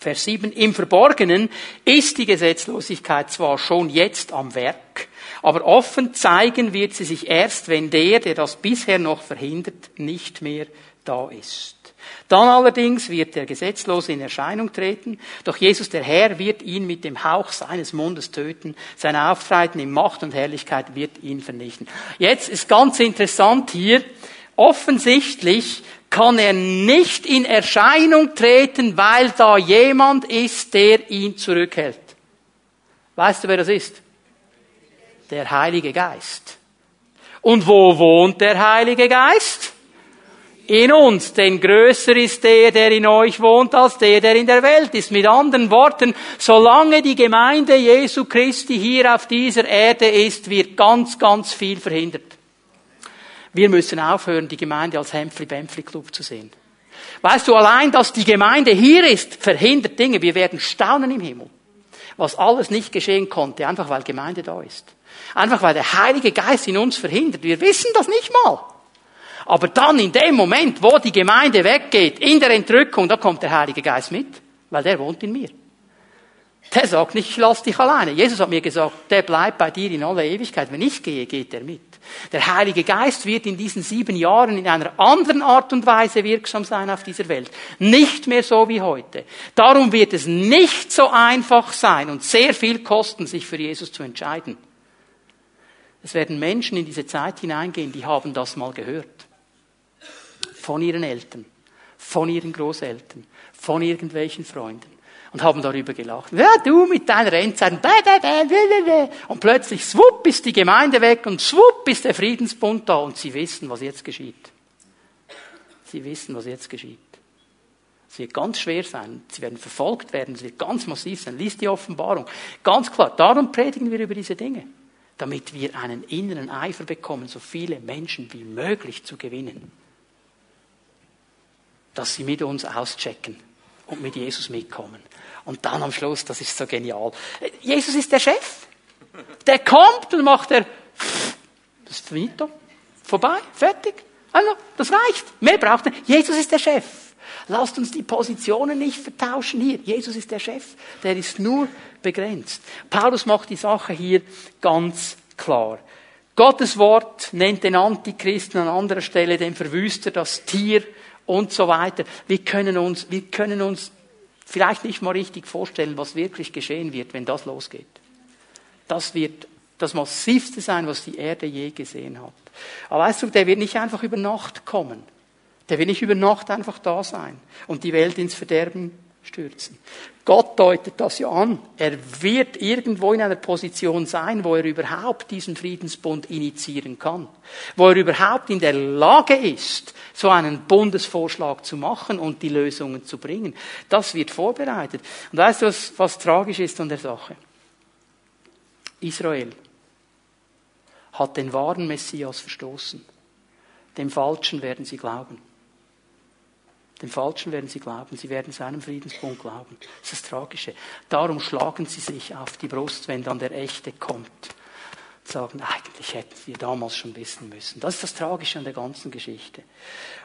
Vers 7. Im Verborgenen ist die Gesetzlosigkeit zwar schon jetzt am Werk, aber offen zeigen wird sie sich erst, wenn der, der das bisher noch verhindert, nicht mehr da ist. Dann allerdings wird der Gesetzlose in Erscheinung treten, doch Jesus der Herr wird ihn mit dem Hauch seines Mundes töten, sein Auftreten in Macht und Herrlichkeit wird ihn vernichten. Jetzt ist ganz interessant hier, offensichtlich kann er nicht in Erscheinung treten, weil da jemand ist, der ihn zurückhält. Weißt du, wer das ist? Der Heilige Geist. Und wo wohnt der Heilige Geist? In uns, denn größer ist der, der in euch wohnt, als der, der in der Welt ist. Mit anderen Worten, solange die Gemeinde Jesu Christi hier auf dieser Erde ist, wird ganz, ganz viel verhindert. Wir müssen aufhören, die Gemeinde als Hempfli-Bempfli-Club zu sehen. Weißt du, allein, dass die Gemeinde hier ist, verhindert Dinge. Wir werden staunen im Himmel. Was alles nicht geschehen konnte, einfach weil Gemeinde da ist. Einfach weil der Heilige Geist in uns verhindert. Wir wissen das nicht mal. Aber dann in dem Moment, wo die Gemeinde weggeht, in der Entrückung, da kommt der Heilige Geist mit, weil der wohnt in mir. Der sagt nicht, ich lass dich alleine. Jesus hat mir gesagt, der bleibt bei dir in aller Ewigkeit. Wenn ich gehe, geht er mit. Der Heilige Geist wird in diesen sieben Jahren in einer anderen Art und Weise wirksam sein auf dieser Welt. Nicht mehr so wie heute. Darum wird es nicht so einfach sein und sehr viel kosten, sich für Jesus zu entscheiden. Es werden Menschen in diese Zeit hineingehen, die haben das mal gehört. Von ihren Eltern, von ihren Großeltern, von irgendwelchen Freunden. Und haben darüber gelacht. Ja, du mit deiner Endzeit. Und plötzlich, swupp, ist die Gemeinde weg und swupp ist der Friedensbund da. Und sie wissen, was jetzt geschieht. Sie wissen, was jetzt geschieht. Es wird ganz schwer sein. Sie werden verfolgt werden. Es wird ganz massiv sein. Lies die Offenbarung. Ganz klar. Darum predigen wir über diese Dinge damit wir einen inneren Eifer bekommen, so viele Menschen wie möglich zu gewinnen. Dass sie mit uns auschecken und mit Jesus mitkommen. Und dann am Schluss, das ist so genial. Jesus ist der Chef. Der kommt und macht er, das ist finito. Vorbei, fertig. Also, das reicht. Mehr braucht er. Jesus ist der Chef. Lasst uns die Positionen nicht vertauschen hier. Jesus ist der Chef. Der ist nur begrenzt. Paulus macht die Sache hier ganz klar. Gottes Wort nennt den Antichristen an anderer Stelle den Verwüster, das Tier und so weiter. Wir können uns, wir können uns vielleicht nicht mal richtig vorstellen, was wirklich geschehen wird, wenn das losgeht. Das wird das massivste sein, was die Erde je gesehen hat. Aber weißt du, der wird nicht einfach über Nacht kommen. Der wird nicht über Nacht einfach da sein und die Welt ins Verderben stürzen. Gott deutet das ja an. Er wird irgendwo in einer Position sein, wo er überhaupt diesen Friedensbund initiieren kann. Wo er überhaupt in der Lage ist, so einen Bundesvorschlag zu machen und die Lösungen zu bringen. Das wird vorbereitet. Und weißt du, was, was tragisch ist an der Sache? Israel hat den wahren Messias verstoßen. Dem Falschen werden sie glauben. Dem Falschen werden sie glauben. Sie werden seinem Friedenspunkt glauben. Das ist das Tragische. Darum schlagen sie sich auf die Brust, wenn dann der Echte kommt. Und sagen, eigentlich hätten wir damals schon wissen müssen. Das ist das Tragische an der ganzen Geschichte.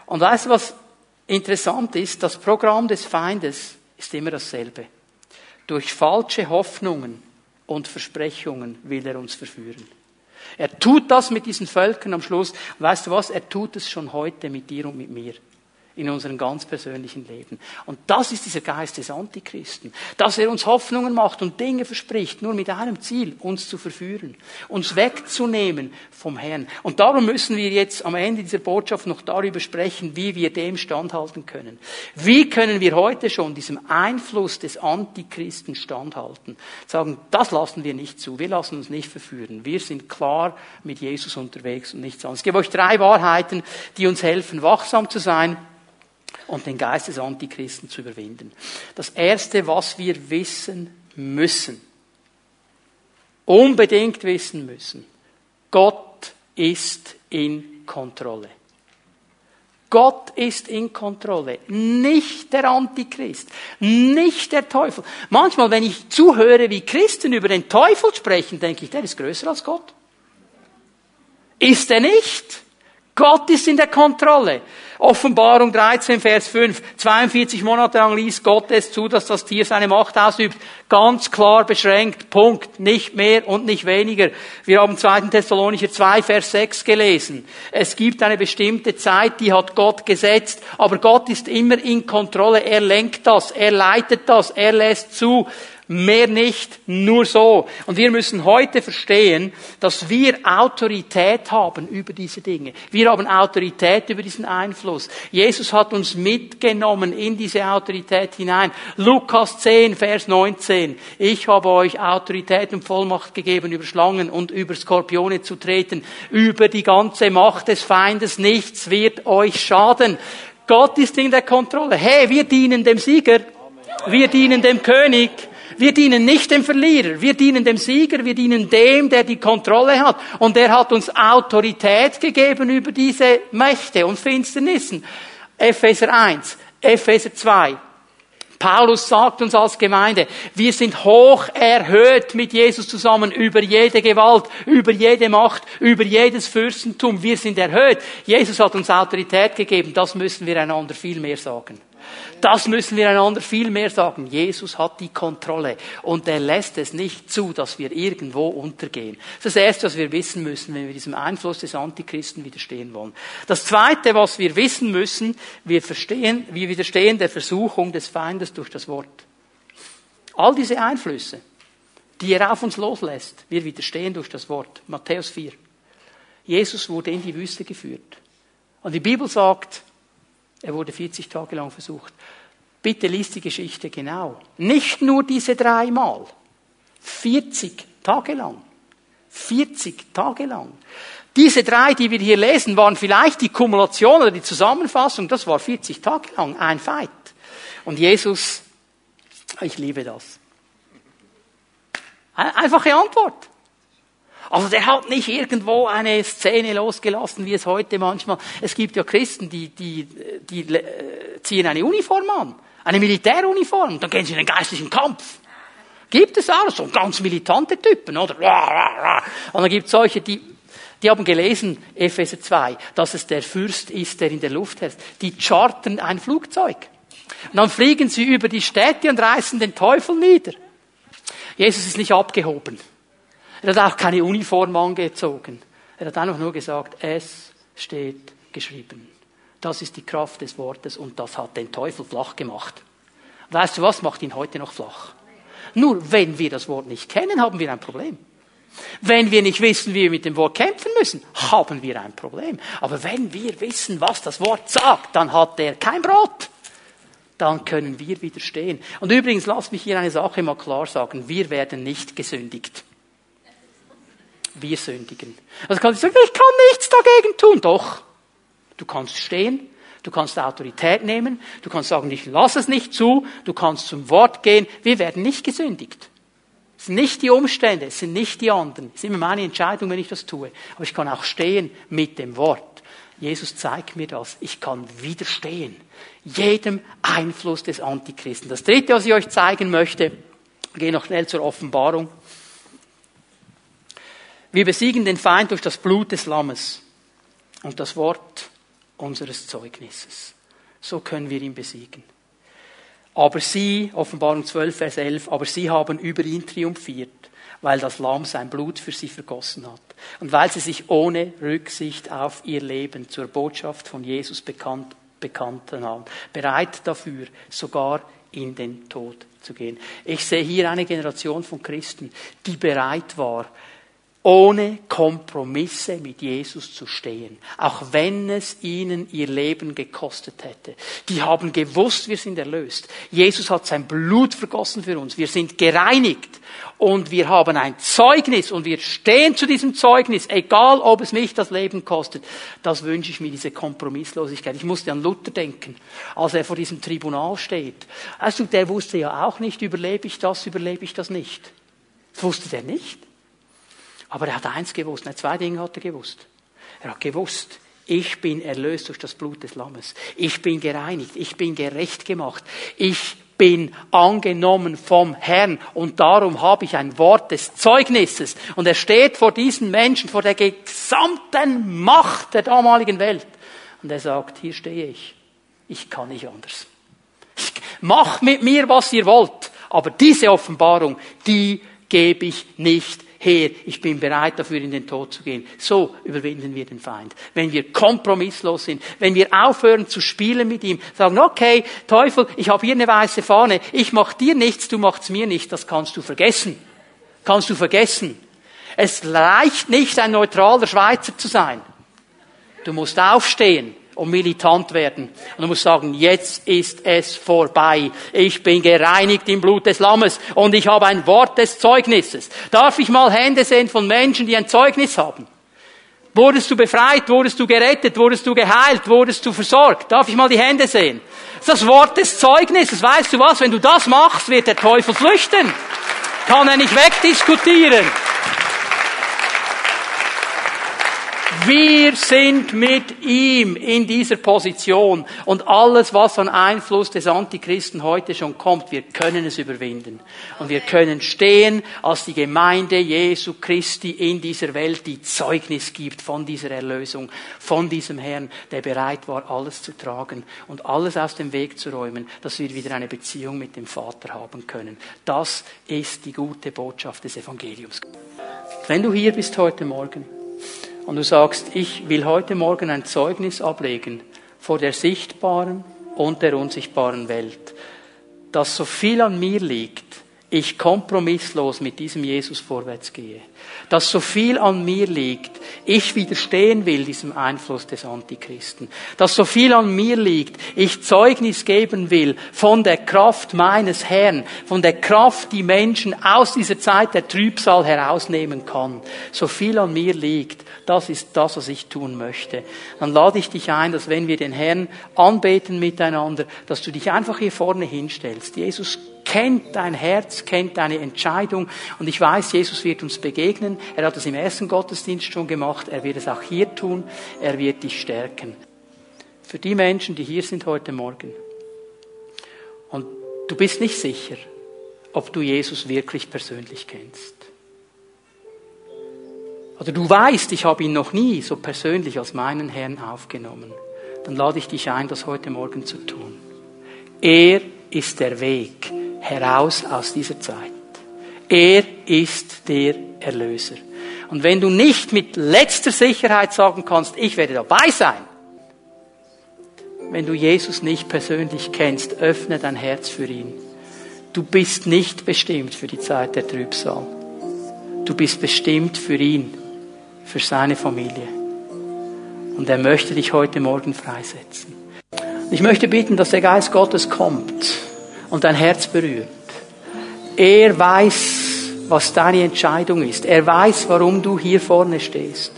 Und weißt du, was interessant ist? Das Programm des Feindes ist immer dasselbe. Durch falsche Hoffnungen und Versprechungen will er uns verführen. Er tut das mit diesen Völkern am Schluss. Weißt du was? Er tut es schon heute mit dir und mit mir in unserem ganz persönlichen Leben. Und das ist dieser Geist des Antichristen, dass er uns Hoffnungen macht und Dinge verspricht, nur mit einem Ziel, uns zu verführen, uns wegzunehmen vom Herrn. Und darum müssen wir jetzt am Ende dieser Botschaft noch darüber sprechen, wie wir dem standhalten können. Wie können wir heute schon diesem Einfluss des Antichristen standhalten? Sagen, das lassen wir nicht zu, wir lassen uns nicht verführen. Wir sind klar mit Jesus unterwegs und nichts anderes. Ich gebe euch drei Wahrheiten, die uns helfen, wachsam zu sein, und den Geist des Antichristen zu überwinden. Das Erste, was wir wissen müssen, unbedingt wissen müssen, Gott ist in Kontrolle. Gott ist in Kontrolle, nicht der Antichrist, nicht der Teufel. Manchmal, wenn ich zuhöre, wie Christen über den Teufel sprechen, denke ich, der ist größer als Gott. Ist er nicht? Gott ist in der Kontrolle. Offenbarung 13, Vers 5. 42 Monate lang ließ Gott es zu, dass das Tier seine Macht ausübt. Ganz klar beschränkt. Punkt. Nicht mehr und nicht weniger. Wir haben 2. Thessalonicher 2, Vers 6 gelesen. Es gibt eine bestimmte Zeit, die hat Gott gesetzt. Aber Gott ist immer in Kontrolle. Er lenkt das. Er leitet das. Er lässt zu. Mehr nicht, nur so. Und wir müssen heute verstehen, dass wir Autorität haben über diese Dinge. Wir haben Autorität über diesen Einfluss. Jesus hat uns mitgenommen in diese Autorität hinein. Lukas 10, Vers 19. Ich habe euch Autorität und Vollmacht gegeben, über Schlangen und über Skorpione zu treten, über die ganze Macht des Feindes. Nichts wird euch schaden. Gott ist in der Kontrolle. Hey, wir dienen dem Sieger. Wir dienen dem König. Wir dienen nicht dem Verlierer, wir dienen dem Sieger, wir dienen dem, der die Kontrolle hat. Und er hat uns Autorität gegeben über diese Mächte und Finsternissen. Epheser 1, Epheser 2. Paulus sagt uns als Gemeinde, wir sind hoch erhöht mit Jesus zusammen über jede Gewalt, über jede Macht, über jedes Fürstentum. Wir sind erhöht. Jesus hat uns Autorität gegeben. Das müssen wir einander viel mehr sagen. Das müssen wir einander viel mehr sagen. Jesus hat die Kontrolle und er lässt es nicht zu, dass wir irgendwo untergehen. Das ist das Erste, was wir wissen müssen, wenn wir diesem Einfluss des Antichristen widerstehen wollen. Das Zweite, was wir wissen müssen, wir verstehen, wir widerstehen der Versuchung des Feindes durch das Wort. All diese Einflüsse, die er auf uns loslässt, wir widerstehen durch das Wort. Matthäus 4. Jesus wurde in die Wüste geführt. Und die Bibel sagt, er wurde 40 Tage lang versucht. Bitte liest die Geschichte genau. Nicht nur diese dreimal. 40 Tage lang. 40 Tage lang. Diese drei, die wir hier lesen, waren vielleicht die Kumulation oder die Zusammenfassung. Das war 40 Tage lang ein Fight. Und Jesus, ich liebe das. Einfache Antwort. Also der hat nicht irgendwo eine Szene losgelassen, wie es heute manchmal. Es gibt ja Christen, die, die, die äh, ziehen eine Uniform an, eine Militäruniform, dann gehen sie in den geistlichen Kampf. Gibt es auch so ganz militante Typen, oder? Und dann gibt es solche, die, die haben gelesen, Epheser 2, dass es der Fürst ist, der in der Luft herrscht. Die chartern ein Flugzeug. Und dann fliegen sie über die Städte und reißen den Teufel nieder. Jesus ist nicht abgehoben. Er hat auch keine Uniform angezogen. Er hat einfach nur gesagt, es steht geschrieben. Das ist die Kraft des Wortes und das hat den Teufel flach gemacht. Weißt du was macht ihn heute noch flach? Nur wenn wir das Wort nicht kennen, haben wir ein Problem. Wenn wir nicht wissen, wie wir mit dem Wort kämpfen müssen, haben wir ein Problem. Aber wenn wir wissen, was das Wort sagt, dann hat er kein Brot. dann können wir widerstehen. Und übrigens, lasst mich hier eine Sache mal klar sagen. Wir werden nicht gesündigt. Wir sündigen. Also kann ich sagen, ich kann nichts dagegen tun. Doch. Du kannst stehen. Du kannst Autorität nehmen. Du kannst sagen, ich lasse es nicht zu. Du kannst zum Wort gehen. Wir werden nicht gesündigt. Es sind nicht die Umstände, es sind nicht die anderen. Es ist immer meine Entscheidung, wenn ich das tue. Aber ich kann auch stehen mit dem Wort. Jesus zeigt mir das. Ich kann widerstehen. Jedem Einfluss des Antichristen. Das dritte, was ich euch zeigen möchte, gehe noch schnell zur Offenbarung. Wir besiegen den Feind durch das Blut des Lammes und das Wort unseres Zeugnisses. So können wir ihn besiegen. Aber sie, Offenbarung 12, Vers 11, aber sie haben über ihn triumphiert, weil das Lamm sein Blut für sie vergossen hat. Und weil sie sich ohne Rücksicht auf ihr Leben zur Botschaft von Jesus bekannt, bekannten haben. Bereit dafür, sogar in den Tod zu gehen. Ich sehe hier eine Generation von Christen, die bereit war, ohne Kompromisse mit Jesus zu stehen, auch wenn es ihnen ihr Leben gekostet hätte. Die haben gewusst, wir sind erlöst. Jesus hat sein Blut vergossen für uns. Wir sind gereinigt und wir haben ein Zeugnis und wir stehen zu diesem Zeugnis, egal ob es mich das Leben kostet. Das wünsche ich mir, diese Kompromisslosigkeit. Ich musste an Luther denken, als er vor diesem Tribunal steht. Also der wusste ja auch nicht, überlebe ich das, überlebe ich das nicht. Das wusste der nicht. Aber er hat eins gewusst, nein, zwei Dinge hat er gewusst. Er hat gewusst, ich bin erlöst durch das Blut des Lammes. Ich bin gereinigt. Ich bin gerecht gemacht. Ich bin angenommen vom Herrn und darum habe ich ein Wort des Zeugnisses. Und er steht vor diesen Menschen, vor der gesamten Macht der damaligen Welt. Und er sagt, hier stehe ich. Ich kann nicht anders. Macht mit mir, was ihr wollt. Aber diese Offenbarung, die gebe ich nicht her, ich bin bereit dafür in den Tod zu gehen. So überwinden wir den Feind. Wenn wir kompromisslos sind, wenn wir aufhören zu spielen mit ihm, sagen, okay, Teufel, ich habe hier eine weiße Fahne, ich mach dir nichts, du machst mir nichts, das kannst du vergessen. Kannst du vergessen. Es reicht nicht, ein neutraler Schweizer zu sein. Du musst aufstehen und militant werden. Und du musst sagen, jetzt ist es vorbei. Ich bin gereinigt im Blut des Lammes und ich habe ein Wort des Zeugnisses. Darf ich mal Hände sehen von Menschen, die ein Zeugnis haben? Wurdest du befreit? Wurdest du gerettet? Wurdest du geheilt? Wurdest du versorgt? Darf ich mal die Hände sehen? Das Wort des Zeugnisses. Weißt du was? Wenn du das machst, wird der Teufel flüchten. Kann er nicht wegdiskutieren. Wir sind mit ihm in dieser Position und alles, was an Einfluss des Antichristen heute schon kommt, wir können es überwinden. Und wir können stehen als die Gemeinde Jesu Christi in dieser Welt, die Zeugnis gibt von dieser Erlösung, von diesem Herrn, der bereit war, alles zu tragen und alles aus dem Weg zu räumen, dass wir wieder eine Beziehung mit dem Vater haben können. Das ist die gute Botschaft des Evangeliums. Wenn du hier bist heute Morgen, und du sagst, ich will heute Morgen ein Zeugnis ablegen vor der sichtbaren und der unsichtbaren Welt, dass so viel an mir liegt, ich kompromisslos mit diesem Jesus vorwärts gehe, dass so viel an mir liegt, ich widerstehen will diesem Einfluss des Antichristen, dass so viel an mir liegt, ich Zeugnis geben will von der Kraft meines Herrn, von der Kraft, die Menschen aus dieser Zeit der Trübsal herausnehmen kann, so viel an mir liegt, das ist das, was ich tun möchte. Dann lade ich dich ein, dass wenn wir den Herrn anbeten miteinander, dass du dich einfach hier vorne hinstellst. Jesus kennt dein Herz, kennt deine Entscheidung und ich weiß, Jesus wird uns begegnen. Er hat es im ersten Gottesdienst schon gemacht. Er wird es auch hier tun. Er wird dich stärken. Für die Menschen, die hier sind heute Morgen und du bist nicht sicher, ob du Jesus wirklich persönlich kennst. Oder du weißt, ich habe ihn noch nie so persönlich als meinen Herrn aufgenommen. Dann lade ich dich ein, das heute Morgen zu tun. Er ist der Weg heraus aus dieser Zeit. Er ist der Erlöser. Und wenn du nicht mit letzter Sicherheit sagen kannst, ich werde dabei sein, wenn du Jesus nicht persönlich kennst, öffne dein Herz für ihn. Du bist nicht bestimmt für die Zeit der Trübsal. Du bist bestimmt für ihn für seine Familie. Und er möchte dich heute Morgen freisetzen. Ich möchte bitten, dass der Geist Gottes kommt und dein Herz berührt. Er weiß, was deine Entscheidung ist. Er weiß, warum du hier vorne stehst.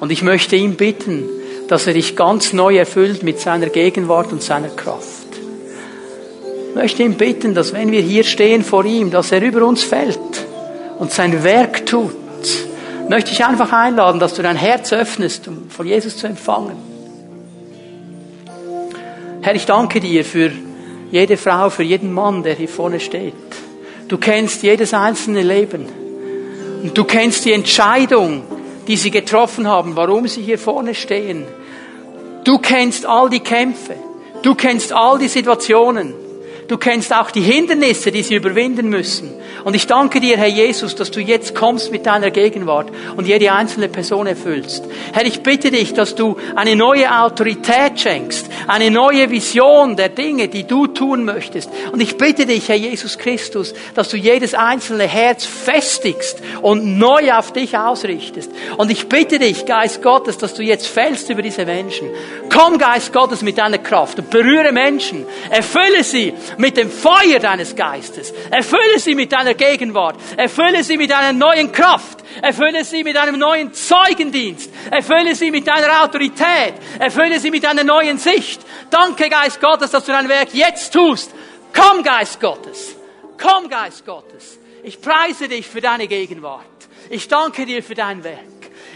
Und ich möchte ihn bitten, dass er dich ganz neu erfüllt mit seiner Gegenwart und seiner Kraft. Ich möchte ihn bitten, dass wenn wir hier stehen vor ihm, dass er über uns fällt und sein Werk tut. Ich möchte ich einfach einladen, dass du dein Herz öffnest, um von Jesus zu empfangen. Herr, ich danke dir für jede Frau, für jeden Mann, der hier vorne steht. Du kennst jedes einzelne Leben. Und du kennst die Entscheidung, die sie getroffen haben, warum sie hier vorne stehen. Du kennst all die Kämpfe. Du kennst all die Situationen. Du kennst auch die Hindernisse, die sie überwinden müssen. Und ich danke dir, Herr Jesus, dass du jetzt kommst mit deiner Gegenwart und jede einzelne Person erfüllst. Herr, ich bitte dich, dass du eine neue Autorität schenkst, eine neue Vision der Dinge, die du tun möchtest. Und ich bitte dich, Herr Jesus Christus, dass du jedes einzelne Herz festigst und neu auf dich ausrichtest. Und ich bitte dich, Geist Gottes, dass du jetzt fällst über diese Menschen. Komm, Geist Gottes, mit deiner Kraft und berühre Menschen. Erfülle sie mit dem Feuer deines Geistes. Erfülle sie mit deiner Gegenwart. Erfülle sie mit einer neuen Kraft. Erfülle sie mit einem neuen Zeugendienst. Erfülle sie mit deiner Autorität. Erfülle sie mit einer neuen Sicht. Danke, Geist Gottes, dass du dein Werk jetzt tust. Komm, Geist Gottes. Komm, Geist Gottes. Ich preise dich für deine Gegenwart. Ich danke dir für dein Werk.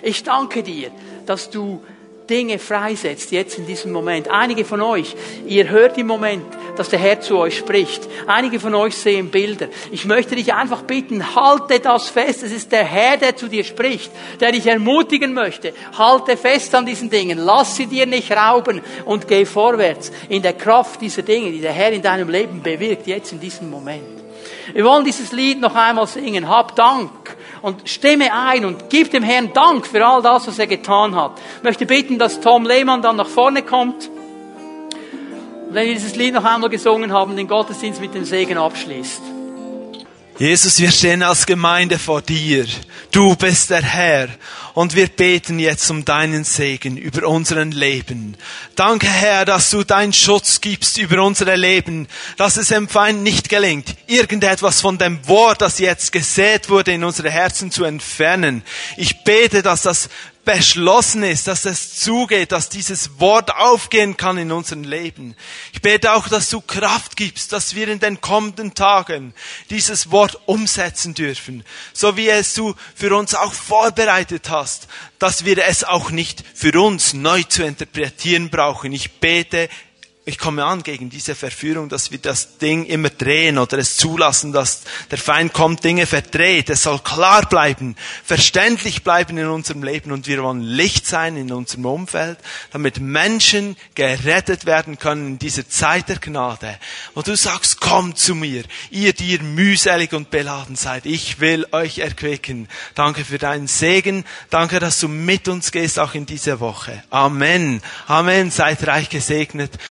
Ich danke dir, dass du Dinge freisetzt, jetzt in diesem Moment. Einige von euch, ihr hört im Moment, dass der Herr zu euch spricht. Einige von euch sehen Bilder. Ich möchte dich einfach bitten, halte das fest. Es ist der Herr, der zu dir spricht, der dich ermutigen möchte. Halte fest an diesen Dingen. Lass sie dir nicht rauben und geh vorwärts in der Kraft dieser Dinge, die der Herr in deinem Leben bewirkt, jetzt in diesem Moment. Wir wollen dieses Lied noch einmal singen. Hab Dank und stimme ein und gib dem Herrn Dank für all das, was er getan hat. Ich möchte bitten, dass Tom Lehmann dann nach vorne kommt. Und wenn wir dieses Lied noch einmal gesungen haben, den Gottesdienst mit dem Segen abschließt. Jesus, wir stehen als Gemeinde vor dir. Du bist der Herr. Und wir beten jetzt um deinen Segen über unseren Leben. Danke, Herr, dass du deinen Schutz gibst über unsere Leben, dass es dem Feind nicht gelingt, irgendetwas von dem Wort, das jetzt gesät wurde, in unsere Herzen zu entfernen. Ich bete, dass das beschlossen ist, dass es zugeht, dass dieses Wort aufgehen kann in unserem Leben. Ich bete auch, dass du Kraft gibst, dass wir in den kommenden Tagen dieses Wort umsetzen dürfen, so wie es du für uns auch vorbereitet hast, dass wir es auch nicht für uns neu zu interpretieren brauchen. Ich bete ich komme an gegen diese Verführung, dass wir das Ding immer drehen oder es zulassen, dass der Feind kommt, Dinge verdreht. Es soll klar bleiben, verständlich bleiben in unserem Leben und wir wollen Licht sein in unserem Umfeld, damit Menschen gerettet werden können in dieser Zeit der Gnade. Wo du sagst, komm zu mir, ihr, die ihr mühselig und beladen seid. Ich will euch erquicken. Danke für deinen Segen. Danke, dass du mit uns gehst, auch in dieser Woche. Amen. Amen. Seid reich gesegnet.